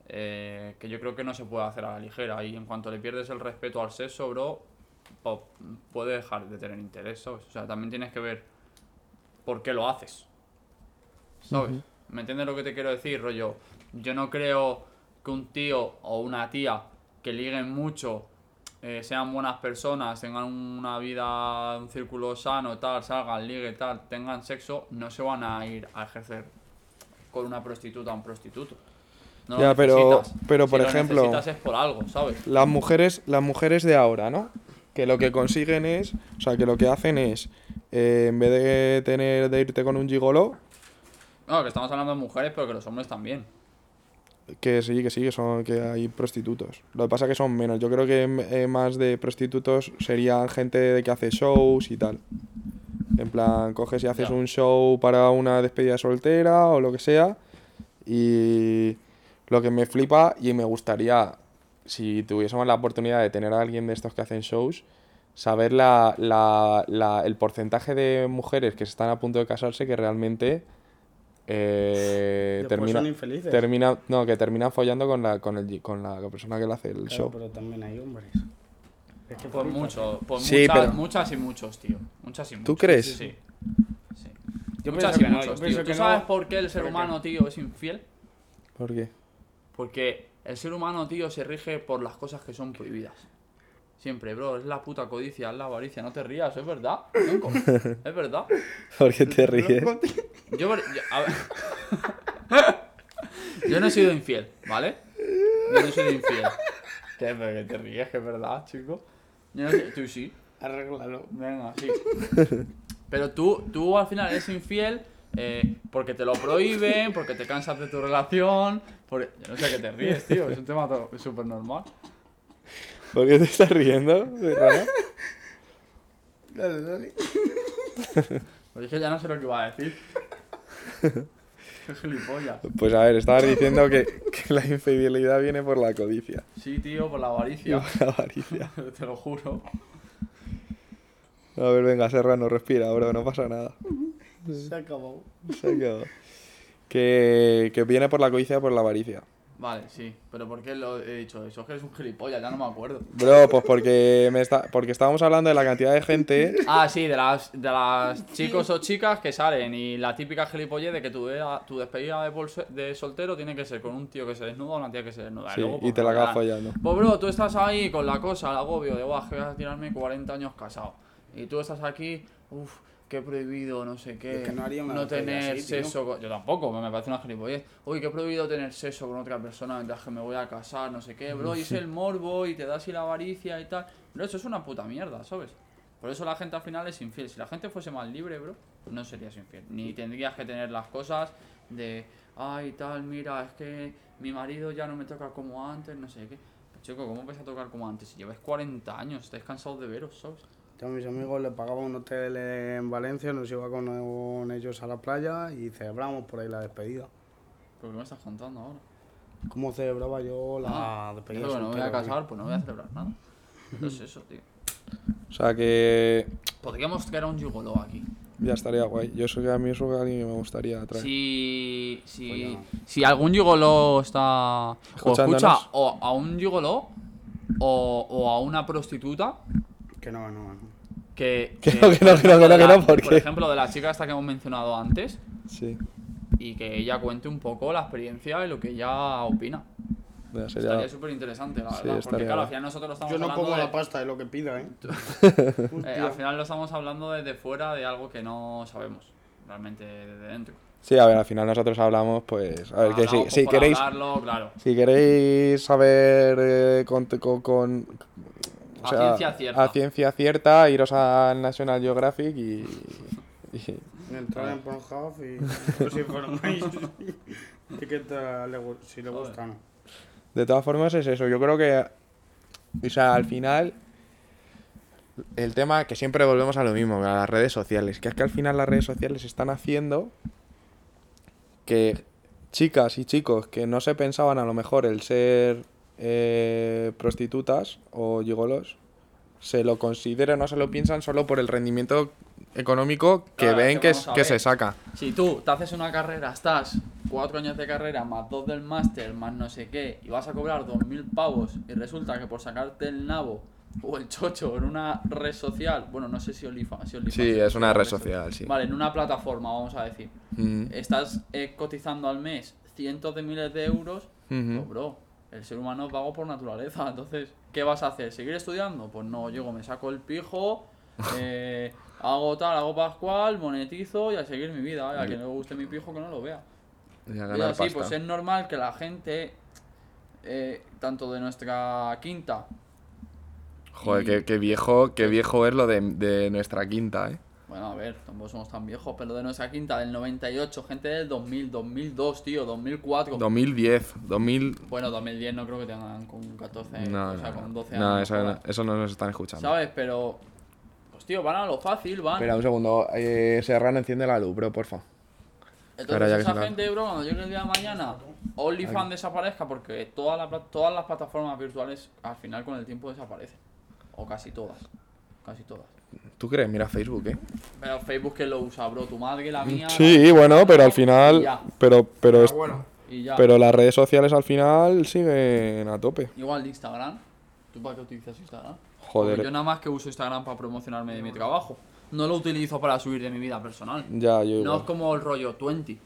eh, que yo creo que no se puede hacer a la ligera. Y en cuanto le pierdes el respeto al sexo, bro, puede dejar de tener interés, ¿sabes? O sea, también tienes que ver por qué lo haces. ¿Sabes? ¿Me entiendes lo que te quiero decir, rollo? Yo no creo que un tío o una tía que liguen mucho, eh, sean buenas personas, tengan una vida, un círculo sano, tal, salgan, ligue, tal, tengan sexo, no se van a ir a ejercer con una prostituta o un prostituto. No Ya, pero- pero, por lo ejemplo- necesitas es por algo, ¿sabes? Las mujeres, las mujeres de ahora, ¿no? Que lo que consiguen es, o sea, que lo que hacen es, eh, en vez de tener, de irte con un gigoló, No, que estamos hablando de mujeres, pero que los hombres también. que sí, que sí, que son, que hay prostitutos. Lo que pasa es que son menos. Yo creo que eh, más de prostitutos serían gente de que hace shows y tal. En plan, coges y haces un show para una despedida soltera o lo que sea. Y lo que me flipa y me gustaría, si tuviésemos la oportunidad de tener a alguien de estos que hacen shows, saber la, la- la- el porcentaje de mujeres que están a punto de casarse que realmente eh, termina, son infelices. termina, no, que terminan follando con la, con el, con la persona que le hace el Claro, show. pero también hay hombres. Es que Por mucho, por Sí, muchas, pero- muchas y muchos, tío. Muchas y muchos. ¿Tú crees? Sí, sí. Sí. Yo muchas y que no, muchos, yo tío. pienso ¿Tú sabes no, por qué el ser humano, tío, es infiel? ¿Por qué? Porque el ser humano, tío, se rige por las cosas que son prohibidas. Siempre, bro, es la puta codicia, es la avaricia. No te rías, es verdad. Nunca. Es verdad. (laughs) ¿Por qué te ríes? Yo, yo- a ver. (laughs) Yo no he sido infiel, ¿vale? Yo no he sido infiel. ¿Qué? Pero que te ríes, que es verdad, chico. Yo no sé- tú sí. Arréglalo. Venga, sí. Pero tú, tú al final eres infiel eh, porque te lo prohíben, porque te cansas de tu relación. Porque... Yo no sé qué te ríes, tío. Es un tema súper normal. ¿Por qué te estás riendo? ¿De raro? Dale, dale. Pues es que ya no sé lo que iba a decir. Qué gilipollas. Pues a ver, estabas diciendo que, que la infidelidad viene por la codicia. Sí, tío, por la Y avaricia. por la avaricia. (laughs) Te lo juro. A ver, venga, Serrano, respira, bro, no pasa nada. Se acabó. Se quedado. Que, que viene por la codicia y por la avaricia. Vale, sí. Pero ¿por qué lo he dicho eso? Es que eres un gilipollas, ya no me acuerdo. Bro, pues porque, me está, porque estábamos hablando de la cantidad de gente. (laughs) Ah, sí, de las, de las chicos o chicas que salen y la típica gilipollez de que tu, tu despedida de, soltero tiene que ser con un tío que se desnuda o una tía que se desnuda. Sí, luego, y pues, te la acabas follando. Pues bro, tú estás ahí con la cosa, el agobio de, guau, que voy a tirarme 40 años casado. Y tú estás aquí, uff, qué prohibido, no sé qué. Es que no tener sexo con... Yo tampoco, me parece una gilipollez. Uy, qué prohibido tener sexo con otra persona mientras que me voy a casar, no sé qué, bro. Y (laughs) es el morbo y te da así la avaricia y tal. Bro, eso es una puta mierda, ¿sabes? Por eso la gente al final es infiel. Si la gente fuese más libre, bro, no serías infiel. Ni tendrías que tener las cosas de, ay, tal, mira, es que mi marido ya no me toca como antes, no sé qué. Chico, ¿cómo vais a tocar como antes? Si lleváis 40 años, estáis cansados de veros, ¿sabes? Yo a mis amigos les pagaba un hotel en Valencia, nos iba con, con ellos a la playa y celebramos por ahí la despedida. ¿Pero qué me estás contando ahora? ¿Cómo celebraba yo la Ah, despedida? que no me voy a casar, pues no voy a celebrar nada. No es (laughs) eso, tío. O sea que Podríamos crear un gigolo aquí. ya estaría guay. Yo que a mí eso es alguien que me gustaría traer. Si, si, Pues si algún gigolo está. O escucha o a un gigolo o, o a una prostituta Que no, no, no. que. (laughs) Que no, que no, que no, que no, que no, ¿por ejemplo, de la chica esta que hemos mencionado antes Sí. y que ella cuente un poco la experiencia y lo que ella opina. Ya sería- Estaría súper interesante, la Sí, verdad. Porque claro, al final nosotros lo estamos Yo no hablando pongo de- la pasta de lo que pida, ¿eh? (laughs) eh, al final lo estamos hablando desde fuera de algo que no sabemos. Realmente desde dentro. Sí, a ver, al final nosotros hablamos, pues. A ver, que si, si por queréis. hablarlo, claro. Si queréis saber eh, con, con- con- A ciencia cierta. a ciencia cierta, iros a National Geographic y, y- Entrar en Pornhub y os informáis le gu- si le Joder. gusta o no. de todas formas es eso. Yo creo que, o sea, al final el tema que siempre volvemos a lo mismo, a las redes sociales, que es que al final las redes sociales están haciendo que chicas y chicos que no se pensaban a lo mejor el ser eh, prostitutas o gigolos se lo consideren o se lo piensan solo por el rendimiento económico que Claro, ven que es- que se saca. Si tú te haces una carrera, estás cuatro años de carrera, más dos del máster, más no sé qué, y vas a cobrar dos mil pavos, y resulta que por sacarte el nabo o el chocho en una red social, bueno, no sé si OnlyFans. Si Sí, es una red social, sí. Vale, en una plataforma, vamos a decir. Mm. Estás eh, cotizando al mes cientos de miles de euros, pues, bro, el ser humano es vago por naturaleza. (laughs) Entonces, ¿qué vas a hacer? ¿Seguir estudiando? Pues no, llego, me saco el pijo, (laughs) eh, hago tal, hago pascual, monetizo y a seguir mi vida. A quien no le guste mi pijo, que no lo vea. Y a Y ganar así, pasta. pues es normal que la gente, eh, tanto de nuestra quinta, Joder, y- qué, qué viejo, qué viejo es lo de, de nuestra quinta, ¿eh? Bueno, a ver, tampoco somos tan viejos, pero de nuestra quinta, del 98, gente del 2000, 2002, tío, 2004. 2010, 2000... Bueno, 2010 no creo que tengan con 14, No, o sea, no, con no. 12 No, años. eso, joder. eso no nos están escuchando. ¿Sabes? Pero, pues tío, van a lo fácil, van. Espera un segundo, eh, Serrano, enciende la luz, bro, porfa. Entonces espera, ya que esa se la- gente, bro, cuando llegue el día de mañana, OnlyFans desaparezca porque todas las, pla- todas las plataformas virtuales al final con el tiempo desaparecen. O casi todas. Casi todas. ¿Tú crees? Mira Facebook, ¿eh? Pero Facebook que lo usa, bro, tu madre, la mía. Sí, la- bueno, pero al Y final... ya. Pero, pero, es- bueno, Y ya. pero las redes sociales al final siguen a tope. Igual de Instagram. ¿Tú para qué utilizas Instagram? Joder. Porque yo nada más que uso Instagram para promocionarme de mi trabajo. No lo utilizo para subir de mi vida personal. Ya, yo No igual. es como el rollo 20.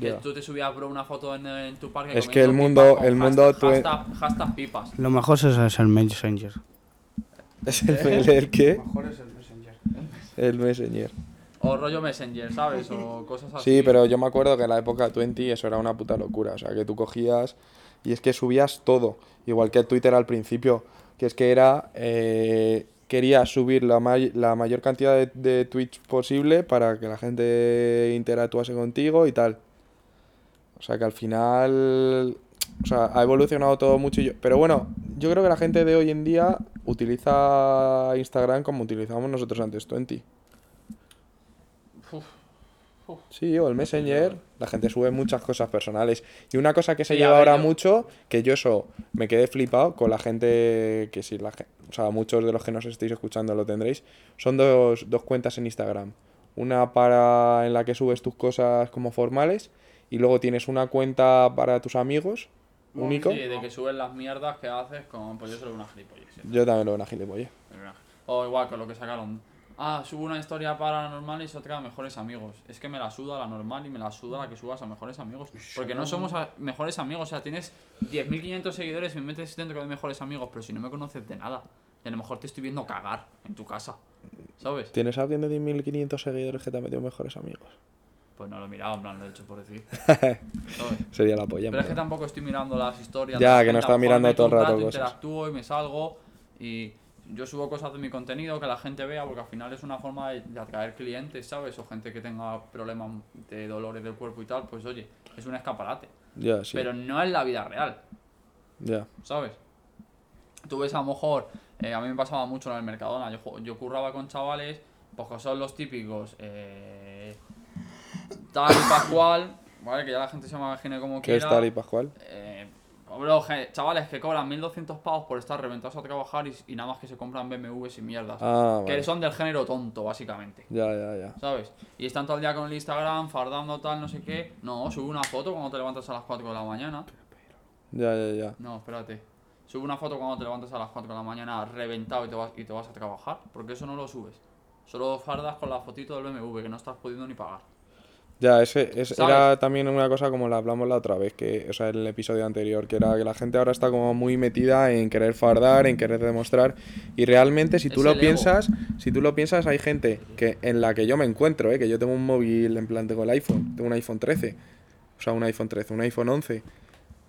Que Ya. tú te subías bro una foto en, en tu parque. Es que el mundo- el mundo hashtag, hashtag, hashtag pipas. lo mejor es, el Messenger. (laughs) ¿Es el, el, el qué? Lo mejor es el Messenger. (laughs) El Messenger. O rollo Messenger, ¿sabes? O cosas así. Sí, pero yo me acuerdo que en la época 20 eso era una puta locura. O sea, que tú cogías y es que subías todo. Igual que Twitter al principio, que es que era... Eh, querías subir la, may- la mayor cantidad de, de tweets posible para que la gente interactuase contigo y tal. O sea, que al final... O sea, ha evolucionado todo mucho. y yo- pero bueno, yo creo que la gente de hoy en día utiliza Instagram como utilizábamos nosotros antes 20. Uf, uf. Sí, o el Messenger, la gente sube muchas cosas personales. Y una cosa que se Sí, lleva ahora yo- mucho, que yo eso me quedé flipado con la gente, que si la gente, o sea, muchos de los que nos estéis escuchando lo tendréis, son dos, dos cuentas en Instagram. Una para en la que subes tus cosas como formales y luego tienes una cuenta para tus amigos, único. Sí, de que subes las mierdas que haces con. Pues yo solo una gilipollez. sí. Yo también lo veo una gilipollez. O igual con lo que sacaron. Ah, subo una historia paranormal y otra a mejores amigos. Es que me la suda la normal y me la suda la que subas a mejores amigos. Porque no somos mejores amigos. O sea, tienes 10.500 seguidores y me metes dentro de mejores amigos, pero si no me conoces de nada. Y a lo mejor te estoy viendo cagar en tu casa. ¿Sabes? ¿Tienes alguien de 10.500 seguidores que te ha metido mejores amigos? Pues no lo he mirado, en plan, lo he hecho por decir. (laughs) Sería la polla. Pero es que tampoco estoy mirando las historias. Ya, que no gente, estás a lo mejor mirando todo el rato cosas. interactúo y me salgo y yo subo cosas de mi contenido que la gente vea porque al final es una forma de, de atraer clientes, ¿sabes? O gente que tenga problemas de dolores del cuerpo y tal, pues oye, es un escaparate. Sí. Pero no es la vida real, Ya. ¿sabes? Tú ves a lo mejor, eh, a mí me pasaba mucho en el Mercadona, yo, yo curraba con chavales, pues que son los típicos, eh, tal y pascual, ¿vale? Que ya la gente se imagine como ¿Qué es quiera. tal y Pascual? Eh, bro, chavales que cobran 1200 pavos por estar reventados a trabajar y, y nada más que se compran BMWs y mierdas. Ah, que vale. son del género tonto, básicamente. Ya, ya, ya. ¿Sabes? Y están todo el día con el Instagram, fardando tal, no sé qué. No, sube una foto cuando te levantas a las 4 de la mañana. Ya, ya, ya. No, espérate. Sube una foto cuando te levantas a las 4 de la mañana reventado y te vas, y te vas a trabajar. Porque eso no lo subes. Solo fardas con la fotito del BMW que no estás pudiendo ni pagar. Ya, ese, es- ¿Sabes? era también una cosa como la hablamos la otra vez, que, o sea, en el episodio anterior, que era que la gente ahora está como muy metida en querer fardar, en querer demostrar, y realmente si tú Es lo ego. piensas, si tú lo piensas, hay gente que en la que yo me encuentro, ¿eh? que yo tengo un móvil, en plan, tengo el iPhone, tengo un iPhone 13, o sea, un iPhone 13, un iPhone 11,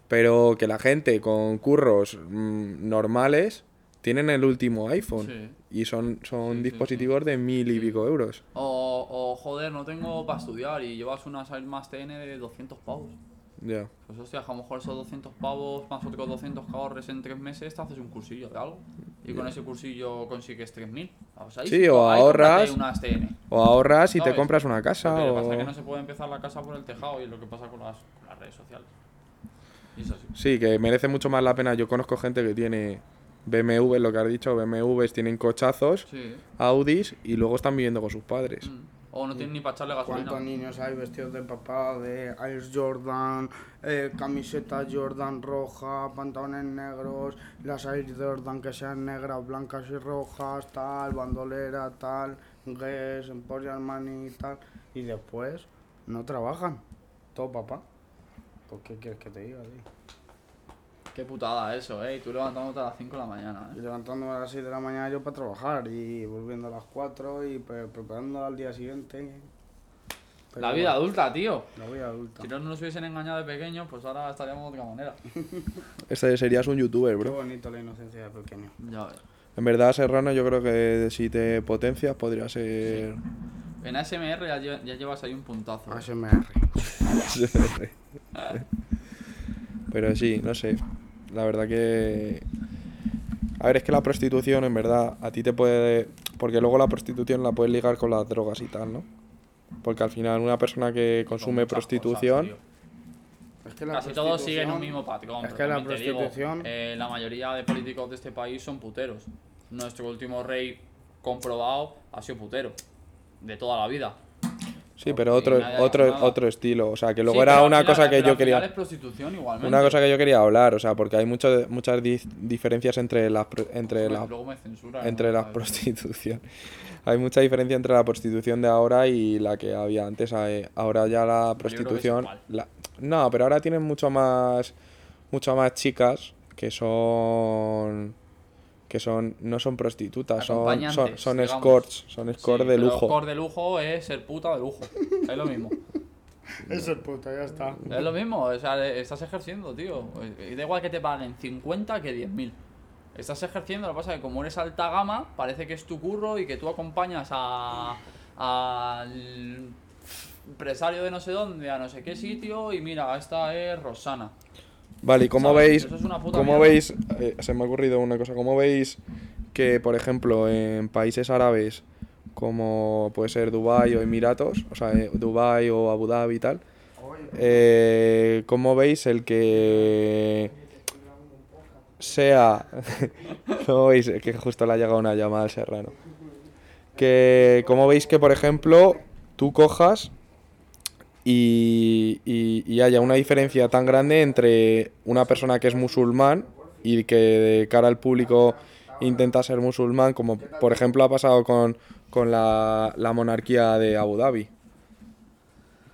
pero que la gente con curros mm, normales tienen el último iPhone, Sí. Y son, son Sí, sí, dispositivos de mil y pico euros. O, o joder, no tengo para estudiar y llevas una Air Max TN de 200 pavos. Ya. Pues hostia, a lo mejor esos 200 pavos más otros 200 que ahorres en 3 meses te haces un cursillo de algo. Y con ese cursillo consigues 3.000. O sea, ahí Sí, o ahorras. unas TN. O ahorras y te compras una casa. Lo que o... pasa es que no se puede empezar la casa por el tejado y lo que pasa con las, con las redes sociales. Y es así. Sí, que merece mucho más la pena. Yo conozco gente que tiene BMW, lo que has dicho, BMWs, tienen cochazos, Sí. Audis y luego están viviendo con sus padres. Mm. O no tienen ni para echarle gasolina. ¿Cuántos niños hay vestidos de papá, de Air Jordan, eh, camiseta Jordan roja, pantalones negros, las Air Jordan que sean negras, blancas y rojas, tal, bandolera, tal, Guess, Emporio Armani y tal, y después no trabajan, todo papá. ¿Por qué quieres que te diga, tío? Qué putada eso, eh. Y tú levantándote a las 5 de la mañana, Y eh. levantándome a las 6 de la mañana yo para trabajar y volviendo a las 4 y pre- preparando al día siguiente. Pero La vida adulta, tío. La vida adulta. Si no nos hubiesen engañado de pequeños, pues ahora estaríamos de otra manera. (laughs) Este serías un youtuber, Qué bro. bonito la inocencia de pequeño. Ya ves. En verdad, Serrano, yo creo que si te potencias podría ser. En ASMR ya, lle- ya llevas ahí un puntazo. eh. ASMR. (laughs) (laughs) Pero sí, no sé. La verdad que. A ver, es que la prostitución, en verdad, a ti te puede. Porque luego la prostitución la puedes ligar con las drogas y tal, ¿no? Porque al final, una persona que Con consume prostitución. cosas, tío. Es que la Casi todos siguen un mismo patrón. Es pero que la digo, prostitución. eh, la mayoría de políticos de este país son puteros. Nuestro último rey comprobado ha sido putero. De toda la vida. Sí, pero Y otro, otro, otro estilo. O sea, que luego Sí, era pero una final- cosa que pero yo al quería. final es prostitución igualmente. Una cosa que yo quería hablar, o sea, porque hay mucho, muchas di- diferencias entre las entre Luego- la, luego me censuran, entre ¿no? prostitución. Hay mucha diferencia entre la prostitución de ahora y la que había antes. Ahora ya la prostitución. la- no, pero ahora tienen mucho más, mucho más chicas que son, que son, no son prostitutas, son, son, son escorts, son Sí, escorts de lujo. Escort de lujo es ser puta de lujo. Es lo mismo. (laughs) Es puta, ya está. Es lo mismo, o sea, estás ejerciendo, tío. Y da igual que te paguen 50 que 10.000. Estás ejerciendo, lo que pasa es que como eres alta gama, parece que es tu curro y que tú acompañas a al empresario de no sé dónde, a no sé qué sitio, y mira, esta es Rosana. Vale, ¿y ¿Sabes? veis? Eso es una puta ¿Cómo mierda. veis? eh, se me ha ocurrido una cosa. ¿Cómo veis que, por ejemplo, en países árabes como puede ser Dubai o Emiratos, o sea, eh, Dubai o Abu Dhabi y tal, eh, ¿cómo veis el que sea... (laughs) ¿Cómo veis? Es que justo le ha llegado una llamada al serrano. Que, ¿cómo veis que, por ejemplo, tú cojas y, y- y haya una diferencia tan grande entre una persona que es musulmán y que de cara al público intenta ser musulmán, como por ejemplo ha pasado con, con la, la monarquía de Abu Dhabi.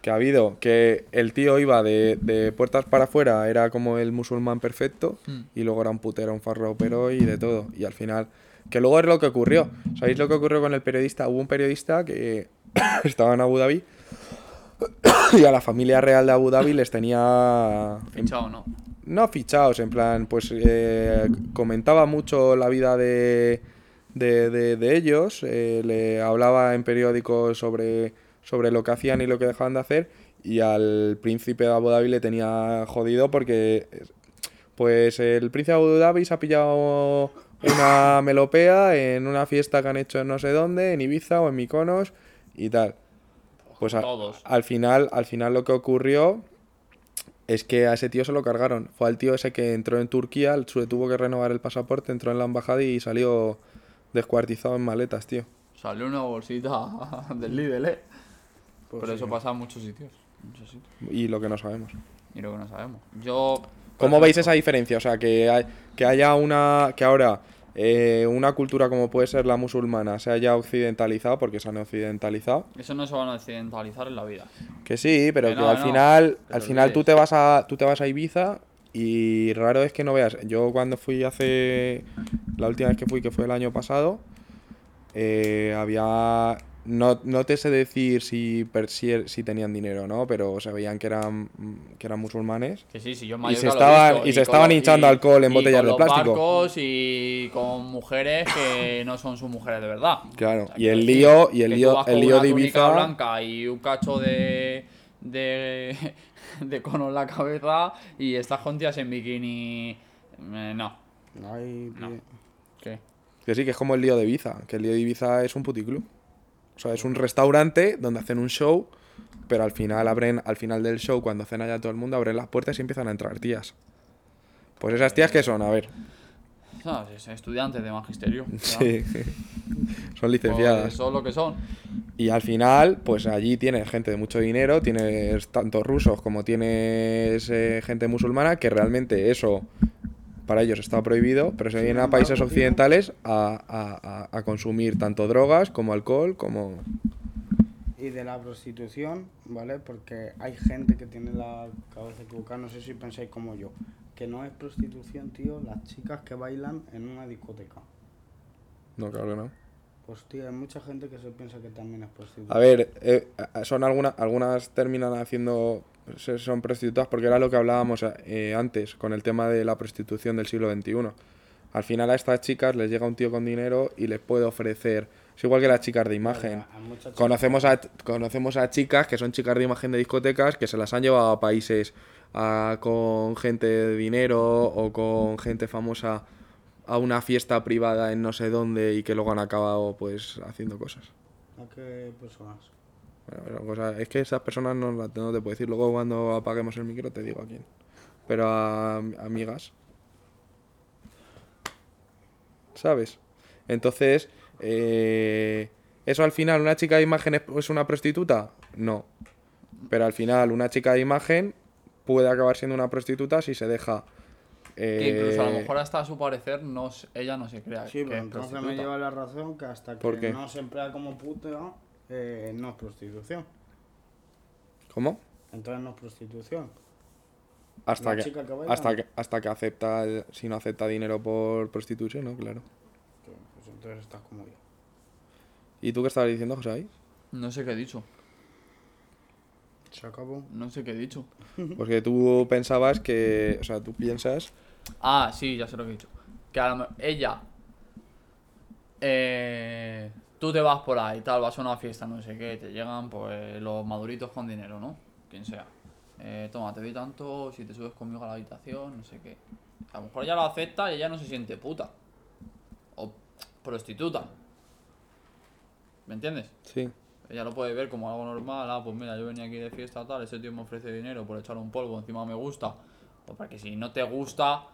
Que ha habido, que el tío iba de, de puertas para afuera, era como el musulmán perfecto, y luego era un putero, un farropero y de todo. Y al final, que luego es lo que ocurrió. ¿Sabéis lo que ocurrió con el periodista? Hubo un periodista que (coughs) estaba en Abu Dhabi (coughs) y a la familia real de Abu Dhabi les tenía en- Fichado, ¿no? no fichados, en plan, pues eh, comentaba mucho la vida de, de, de- de ellos, eh, le hablaba en periódicos sobre, sobre lo que hacían y lo que dejaban de hacer, y al príncipe de Abu Dhabi le tenía jodido porque, pues el príncipe de Abu Dhabi se ha pillado una melopea en una fiesta que han hecho en no sé dónde, en Ibiza o en Mykonos y tal. Pues a- Todos. al final, al final lo que ocurrió es que a ese tío se lo cargaron. Fue al tío ese que entró en Turquía, se tuvo que renovar el pasaporte, entró en la embajada y salió descuartizado en maletas, tío. Salió una bolsita (laughs) del Lidl, ¿eh? Pues Pero sí. eso pasa en muchos sitios. en muchos sitios. Y lo que no sabemos. Y lo que no sabemos. Yo. ¿Cómo veis esa diferencia? O sea, que, hay- que haya una. que ahora eh, una cultura como puede ser la musulmana se haya occidentalizado, porque se han occidentalizado. Eso no se van a occidentalizar en la vida. Que sí, pero Que al no, final, al final tú te vas a, tú te vas a Ibiza y raro es que no veas. Yo cuando fui hace la última vez que fui, que fue el año pasado, eh, había no, no te sé decir si, per- si, si tenían dinero, ¿no? Pero se veían que eran que eran musulmanes. Que sí, sí, yo en Y se estaban- visto, y se con estaban hinchando alcohol en y botellas con de los plástico. barcos y con mujeres que no son sus mujeres de verdad. (laughs) Claro, O sea, y el lío- y el lío- el lío una de Ibiza- blanca y un cacho de de (laughs) de cono en la cabeza y estás con tías en bikini. Eh, no, Ahí, No. ¿qué? Que sí, que es como el lío de Ibiza, que el lío de Ibiza es un puticlub. O sea, es un restaurante donde hacen un show, pero al final abren, al final del show, cuando cena ya todo el mundo, abren las puertas y empiezan a entrar tías. Pues esas tías que son, a ver, No, es estudiantes de magisterio. (laughs) ya. sí, son licenciadas. son lo que son. Y al final, pues allí tienes gente de mucho dinero, tienes tanto rusos como tienes eh, gente musulmana, que realmente eso para ellos está prohibido, pero se vienen a países occidentales a, a- a- consumir tanto drogas como alcohol, como... Y de la prostitución, ¿vale? Porque hay gente que tiene la cabeza equivocada, no sé si pensáis como yo, que no es prostitución, tío, las chicas que bailan en una discoteca. No, claro que no. Pues tío, hay mucha gente que se piensa que también es prostitución. A ver, eh, son algunas, algunas terminan haciendo, son prostitutas porque era lo que hablábamos eh, antes con el tema de la prostitución del siglo XXI. Al final a estas chicas les llega un tío con dinero y les puede ofrecer, es igual que las chicas de imagen. Conocemos a, conocemos a chicas que son chicas de imagen de discotecas que se las han llevado a países a- con gente de dinero o con gente famosa a una fiesta privada en no sé dónde y que luego han acabado pues haciendo cosas. ¿A qué personas? Bueno, pero cosa- es que esas personas no, la- no te puedo decir. Luego cuando apaguemos el micro te digo a quién. Pero a, amigas. ¿Sabes? Entonces, eh, ¿eso al final una chica de imagen es, es una prostituta? No. Pero al final una chica de imagen puede acabar siendo una prostituta si se deja... Que incluso a lo eh, mejor hasta a su parecer no, ella no se crea Sí, que pero es entonces me lleva la razón que hasta ¿Por que no se emplea como puta, eh, no es prostitución. ¿Cómo? Entonces no es prostitución. Hasta que, chica que baila, hasta que hasta que acepta, si no acepta dinero por prostitución, ¿no? Claro. Que, Pues entonces estás como yo. ¿Y tú qué estabas diciendo, José? ahí? No sé qué he dicho. Se acabó. No sé qué he dicho. (laughs) Porque tú pensabas que, o sea, tú piensas, Ah, sí, ya sé lo que he dicho. Que a lo me- ella. Eh, tú te vas por ahí, tal, vas a una fiesta, no sé qué, te llegan pues los maduritos con dinero, ¿no? Quien sea. Eh, toma, te doy tanto si te subes conmigo a la habitación, no sé qué. A lo mejor ella lo acepta y ella no se siente puta. O prostituta. ¿Me entiendes? sí, Ella lo puede ver como algo normal, ah, pues mira, yo venía aquí de fiesta tal, ese tío me ofrece dinero por echar un polvo, encima me gusta. Pues para que si no te gusta,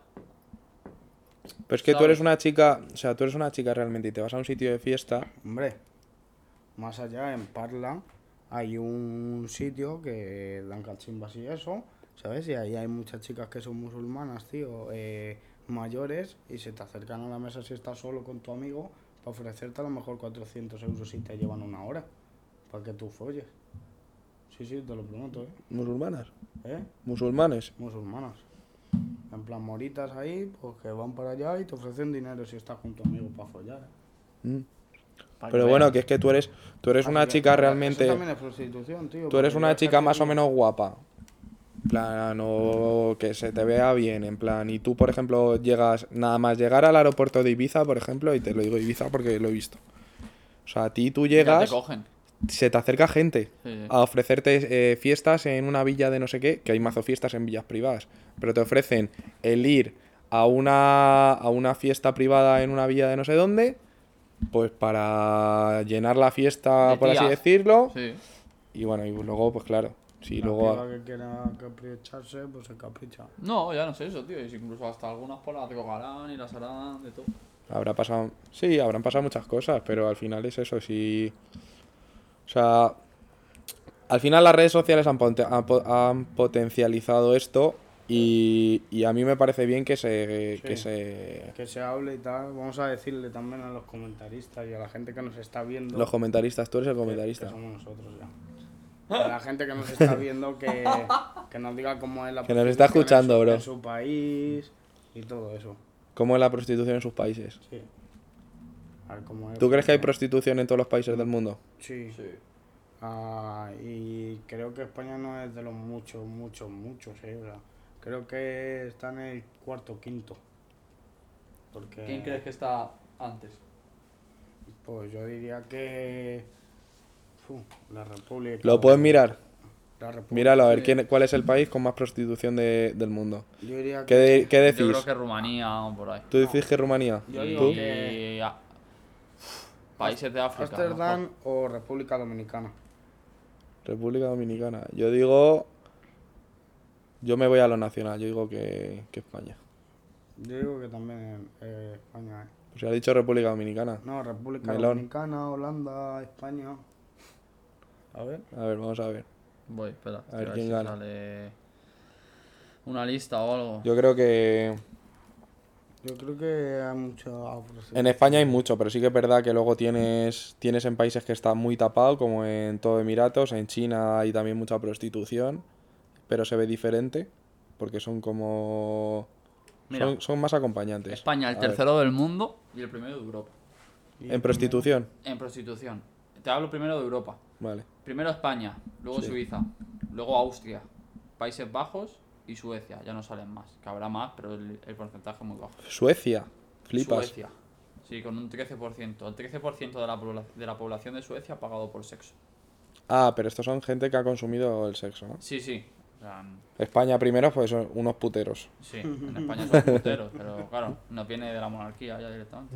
pero es que tú ¿Sabes? eres una chica, o sea, tú eres una chica realmente y te vas a un sitio de fiesta, Hombre, más allá en Parla hay un sitio que dan cachimbas y eso, ¿sabes? Y ahí hay muchas chicas que son musulmanas, tío, eh, mayores, y se te acercan a la mesa si estás solo con tu amigo para ofrecerte a lo mejor 400 euros si te llevan una hora, para que tú folles. Sí, sí, te lo prometo, ¿eh? musulmanas, ¿Eh? musulmanes. Musulmanas. En plan, moritas ahí, pues que van para allá y te ofrecen dinero si estás con tu amigo para follar. Mm. para Pero que bueno, que es que tú eres, tú eres una que, chica eso realmente, también es prostitución, tío. tú eres una chica más o no- menos guapa. En plan, o que se te vea bien, en plan, y tú, por ejemplo, llegas, nada más llegar al aeropuerto de Ibiza, por ejemplo, y te lo digo Ibiza porque lo he visto. O sea, a ti tú Ya te llegas, cogen. Se te acerca gente Sí, sí. a ofrecerte eh, fiestas en una villa de no sé qué, que hay mazo fiestas en villas privadas, pero te ofrecen el ir a una, a una fiesta privada en una villa de no sé dónde, pues para llenar la fiesta, De por así decirlo, Sí. y bueno, y luego, pues claro, si luego... que quiera capricharse, pues se capricha. No, ya no sé eso, tío. y si incluso hasta algunas por las te cogerán y las harán, de todo. Habrá pasado. Sí, habrán pasado muchas cosas, pero al final es eso. Si. O sea. Al final las redes sociales han, ponte- han po- han potencializado esto Y, y a mí me parece bien que se, que se... Que se hable y tal. Vamos a decirle también a los comentaristas y a la gente que nos está viendo. Los comentaristas, tú eres el comentarista. Que somos nosotros ya. A la gente que nos está viendo que, que nos diga cómo es la Que nos está escuchando, en su, bro. en su país y todo eso. ¿Cómo es la prostitución en sus países? Sí. A ver cómo es. ¿Tú crees que hay prostitución en todos los países del mundo? Sí. Ah, y creo que España no es de los muchos, muchos, muchos, eh. o sea, creo que está en el cuarto quinto. Porque, ¿Quién crees que está antes? Pues yo diría que. La República. ¿Lo puedes mirar? La República. Míralo, a ver Sí. quién, cuál es el país con más prostitución de- del mundo. Yo diría ¿Qué, que. de- qué Yo decís? creo que Rumanía o por ahí. ¿Tú decís que Rumanía? Yo digo ¿Tú? que- ah, países de África. Ámsterdam o República Dominicana. República Dominicana. Yo digo... Yo me voy a lo nacional, yo digo que, que España. Yo digo que también eh, España. eh. Pues ha dicho República Dominicana. No, República Melón. Dominicana, Holanda, España. A ver. A ver, vamos a ver. Voy, espera. A ver si quién gana. sale una lista o algo. Yo creo que Yo creo que hay mucha en España hay mucho, pero sí que es verdad que luego tienes, tienes en países que está muy tapado, como en todo Emiratos, en China hay también mucha prostitución, pero se ve diferente, porque son como... Mira. Son, son más acompañantes. España, el A ver, tercero del mundo y el primero de Europa. En prostitución, En prostitución. Te hablo primero de Europa. vale. Primero España, luego Sí. Suiza, luego Austria, Países Bajos y Suecia. Ya no salen más. Que habrá más, pero el, el porcentaje es muy bajo. Suecia, flipas. Suecia. Sí, con un 13%. El 13% de la, de la población de Suecia ha pagado por sexo. Ah, pero estos son gente que ha consumido el sexo, ¿no? Sí, sí. O sea, n- España primero, pues son unos puteros. sí, en España son puteros, (laughs) pero claro, no viene de la monarquía ya directamente.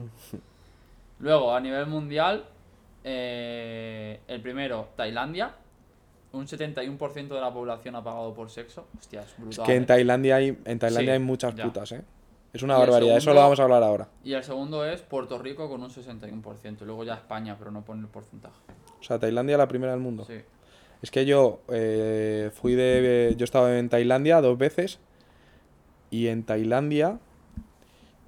Luego, a nivel mundial, eh, el primero, Tailandia. Un 71% de la población ha pagado por sexo. Hostia, es Es brutal. que en ¿eh? Tailandia hay, en Tailandia Sí, hay muchas ya. putas, ¿eh? Es una barbaridad, eso lo segundo- vamos a hablar ahora. Y el segundo es Puerto Rico con un 61%. Y luego ya España, pero no pone el porcentaje. O sea, Tailandia la primera del mundo. Sí. Es que yo eh, fui de... Yo he estado en Tailandia dos veces y en Tailandia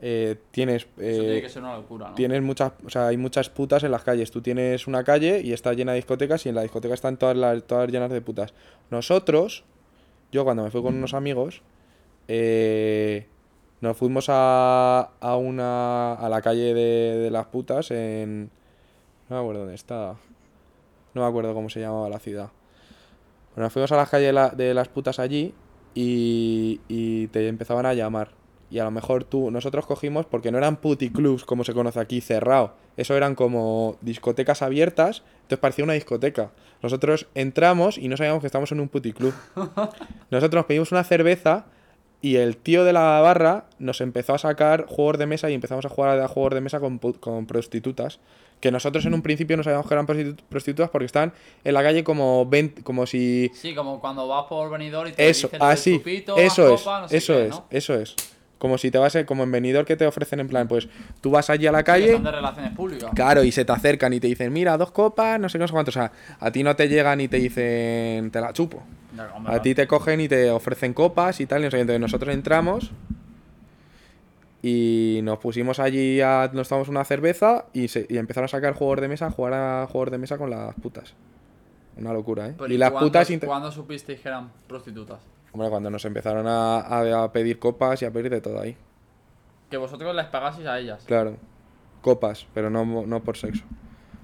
eh, tienes... Eso tiene eh, que ser una locura, ¿no? Tienes muchas, o sea, hay muchas putas en las calles. Tú tienes una calle y está llena de discotecas y en la discoteca están todas las, todas llenas de putas. Nosotros, yo cuando me fui con unos amigos, eh, nos fuimos a, a una a la calle de, de las putas en no me acuerdo dónde está. No me acuerdo cómo se llamaba la ciudad. Bueno, nos fuimos a la calle de, la- de las putas allí y, y te empezaban a llamar. Y a lo mejor tú, nosotros cogimos, porque no eran puticlubs como se conoce aquí, cerrado. Eso eran como discotecas abiertas, entonces parecía una discoteca. Nosotros entramos y no sabíamos que estábamos en un puticlub. (laughs) Nosotros nos pedimos una cerveza y el tío de la barra nos empezó a sacar juegos de mesa y empezamos a jugar a juegos de mesa con, con prostitutas. Que nosotros en un principio no sabíamos que eran prostitu- prostitutas porque estaban en la calle como 20, como si... Sí, como cuando vas por venidor y te Eso, dicen así, chupito, eso es, no sé eso qué, es, ¿no? eso es. Como si te vas, a- como en venidor que te ofrecen en plan, pues tú vas allí a la calle... son de relaciones públicas. Claro, y se te acercan y te dicen, mira, dos copas, no sé no sé cuánto. O sea, a ti no te llegan y te dicen, te la chupo. Hombre, A ti te cogen y te ofrecen copas y tal. Y no sé qué. Entonces nosotros entramos y nos pusimos allí, a, nos tomamos una cerveza y, se, y empezaron a sacar juegos de mesa, a jugar a juegos de mesa con las putas. Una locura, ¿eh? Pero y las putas... ¿Cuándo supisteis que eran prostitutas? Hombre, cuando nos empezaron a, a- a pedir copas y a pedir de todo ahí. Que vosotros les pagaseis a ellas. Claro. Copas, pero no, no por sexo.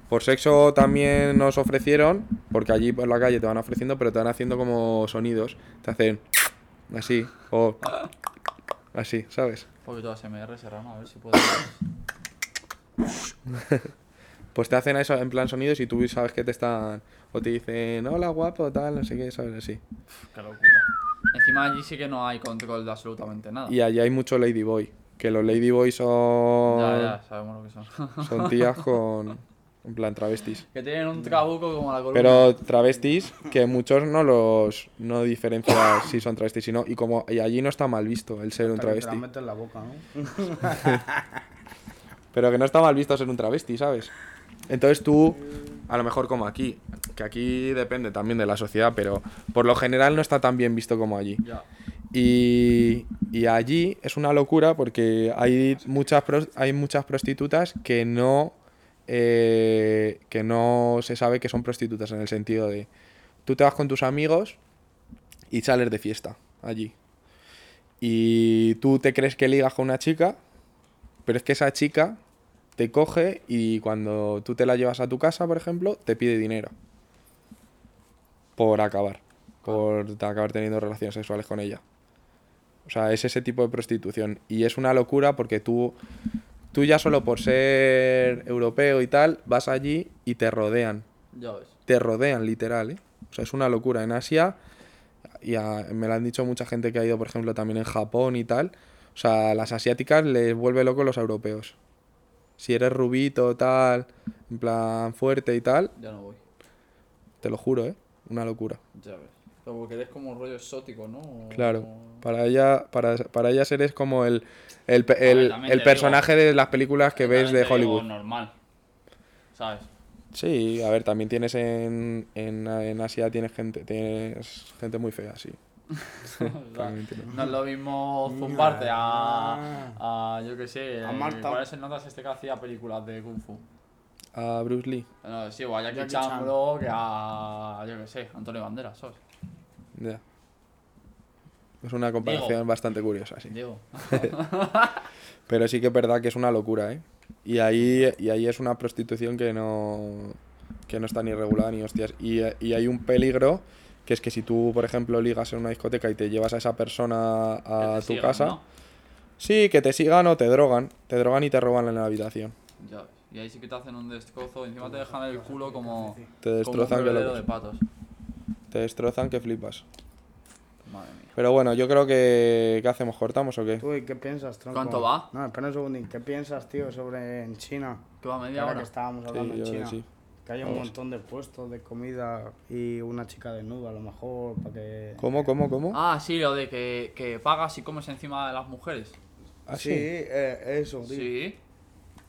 Por sexo también nos ofrecieron, porque allí por la calle te van ofreciendo, pero te van haciendo como sonidos. Te hacen así, o así, ¿sabes? Un poquito de ASMR, Serrano, a ver si puedo. (laughs) Pues te hacen eso en plan sonidos y tú sabes que te están. O te dicen, hola guapo, tal, no sé qué, ¿sabes? Así. Qué locura. Encima allí sí que no hay control de absolutamente nada. Y allí hay mucho ladyboy. Que los ladyboys son. Ya, ya, sabemos lo que son. (laughs) Son tías con. En plan travestis. que tienen un trabuco como la columna. Pero travestis que muchos no los no diferencias si son travestis, sino y como y allí no está mal visto el ser un Hasta que te la travesti. en la boca, ¿no? (laughs) Pero que no está mal visto ser un travesti, ¿sabes? Entonces tú, a lo mejor como aquí, que aquí depende también de la sociedad, pero por lo general no está tan bien visto como allí. Ya. Y, y allí es una locura porque hay muchas, hay muchas prostitutas que no, eh, que no se sabe que son prostitutas en el sentido de tú te vas con tus amigos y sales de fiesta allí. Y tú te crees que ligas con una chica, pero es que esa chica te coge y cuando tú te la llevas a tu casa, por ejemplo, te pide dinero. Por acabar. Por acabar teniendo relaciones sexuales con ella. O sea, es ese tipo de prostitución. Y es una locura porque tú, tú ya solo por ser europeo y tal, vas allí y te rodean. Ya ves. Te rodean, literal, ¿eh? O sea, es una locura. En Asia, y a- me lo han dicho mucha gente que ha ido, por ejemplo, también en Japón y tal. O sea, a las asiáticas les vuelve loco los europeos. Si eres rubito, tal, en plan fuerte y tal, Ya no voy. te lo juro, ¿eh? Una locura. Ya ves. Pero porque eres como un rollo exótico, ¿no? O- Claro. Para ella, para, para ellas eres como el, el, ver, el- personaje de las películas que ves de Hollywood. normal. ¿Sabes? Sí, a ver, también tienes en, en, en Asia tienes gente, tienes gente muy fea, sí. (laughs) No es lo mismo zumbarte a, a yo qué sé, A Marta. ¿cuál es el notas este que hacía películas de Kung Fu? A Bruce Lee. No, sí, o a Jackie, Jackie Chan, bro, que a, yo qué sé, Antonio Banderas, ¿sabes? Ya. Es una comparación bastante curiosa, sí. Diego. (laughs) Pero sí que es verdad que es una locura, ¿eh? Y ahí, y ahí es una prostitución que no, que no está ni regulada ni hostias. Y, y hay un peligro que es que si tú, por ejemplo, ligas en una discoteca y te llevas a esa persona a tu sigan, casa, ¿no? sí, que te sigan o te drogan. Te drogan y te roban en la habitación. Ya. Y ahí sí que te hacen un destrozo, encima te dejan el culo como, Te como un destrozan que de patos. Te destrozan que flipas. Madre mía. Pero bueno, yo creo que... ¿Qué hacemos? ¿Cortamos o qué? ¿Tú y qué piensas, tronco? ¿Cuánto va? No, espera un segundín. ¿Qué piensas, tío, sobre en China? ¿Qué va media Ahora hora? que estábamos hablando en China. sí. Que haya un montón de puestos de comida y una chica desnuda, a lo mejor, para que... ¿Cómo, cómo, cómo? Ah, sí, lo de que, que pagas y comes encima de las mujeres. ¿Ah, sí, sí? eh, eso, tío. Sí.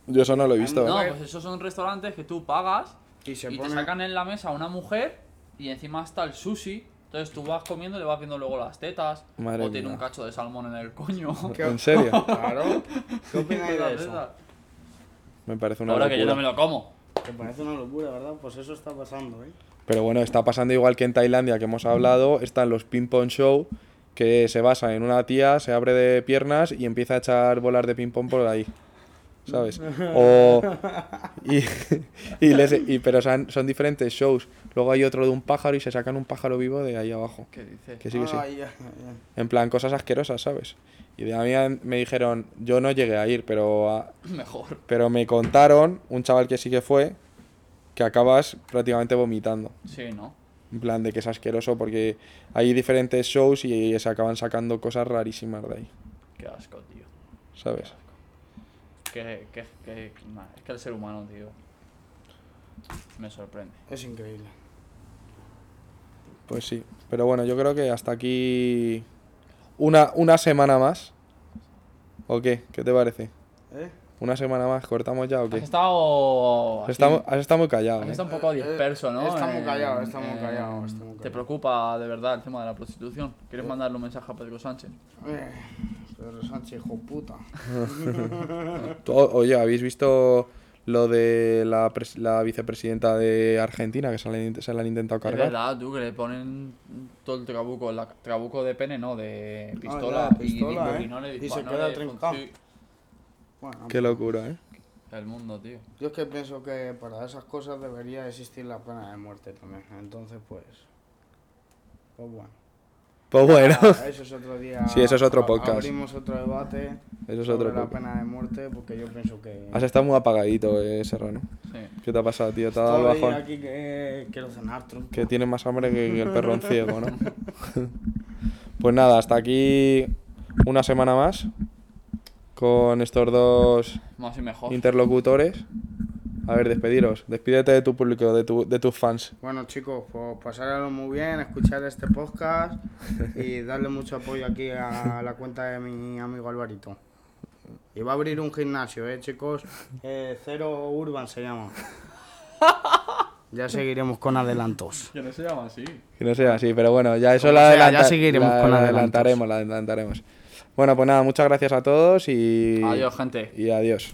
Yo eso no lo he visto. No, ¿eh? pues esos son restaurantes que tú pagas Y y, se te pone... sacan en la mesa una mujer y encima está el sushi. Entonces tú vas comiendo y le vas viendo luego las tetas. Madre o tiene mía. un cacho de salmón en el coño. ¿Qué- ¿En serio? Claro. ¿Qué opináis (laughs) de eso? esas. Me parece una Ahora que yo no locura. me lo como. Que parece una locura, ¿verdad? Pues eso está pasando, ¿eh? Pero bueno, está pasando igual que en Tailandia que hemos hablado, están los ping pong show que se basa en una tía, se abre de piernas y empieza a echar bolas de ping pong por ahí. ¿Sabes? O y, y les- y- pero son, son diferentes shows. Luego hay otro de un pájaro y se sacan un pájaro vivo de ahí abajo. ¿Qué dices? Que sí, que sí. Ya. En plan, cosas asquerosas, ¿sabes? Y de a mí me dijeron, yo no llegué a ir, pero, a- (laughs) Mejor. pero me contaron, un chaval que sí que fue, que acabas prácticamente vomitando. Sí, ¿no? En plan de que es asqueroso porque hay diferentes shows y se acaban sacando cosas rarísimas de ahí, Qué asco, tío. ¿sabes? Que, que, que, nah, es que el ser humano, tío. Me sorprende. Es increíble. Pues sí. Pero bueno, yo creo que hasta aquí una, una semana más. ¿O qué? ¿Qué te parece? ¿Eh? ¿Una semana más? ¿Cortamos ya o Has qué? estado. Has estado, has estado muy callado, has ¿eh? estado un poco Eh, eh, disperso, ¿no? está muy callado, está muy callado, está muy ¿Te preocupa de verdad el tema de la prostitución? ¿Quieres mandarle un mensaje a Pedro Sánchez? Eh, Pedro Sánchez, hijo puta. (laughs) Oye, ¿habéis visto lo de la, pres- la vicepresidenta de Argentina que se la, han- se la han intentado Es cargar? verdad, tú, que le ponen todo el trabuco, la, trabuco de pene, ¿no? De pistola. ya, pistola, y, ¿eh? no le Y dispa- se no queda trincado. Bueno, Qué locura, ¿eh? el mundo, tío. yo es que pienso que para esas cosas debería existir la pena de muerte también. Entonces, pues. Pues bueno. Pues bueno, Ah, Eso es otro día. Sí, eso es otro podcast. Abrimos otro debate eso es sobre otro la poco. pena de muerte porque yo pienso que. Has estado muy apagadito, eh, Serrano. Sí. ¿Qué te ha pasado, tío? ¿Te ha dado Estoy bajón? aquí que quiero cenar, tronco. Que tienes más hambre que, el perro en (laughs) ciego, ¿no? (laughs) pues nada, hasta aquí una semana más con estos dos Más y mejor. interlocutores. A ver, despediros. Despídete de tu público, de, tu, de tus fans. Bueno chicos, pues pasáralo muy bien, escuchar este podcast y (laughs) darle mucho apoyo aquí a la cuenta de mi amigo Alvarito. Y va a abrir un gimnasio, eh chicos, eh, Cero Urban se llama. (laughs) Ya seguiremos con adelantos. Que no se llama así. Que no sea así, pero bueno, ya eso la, sea, ya seguiremos la- con la adelantaremos, la adelantaremos. Bueno, pues nada, muchas gracias a todos y. Adiós, gente. Y adiós.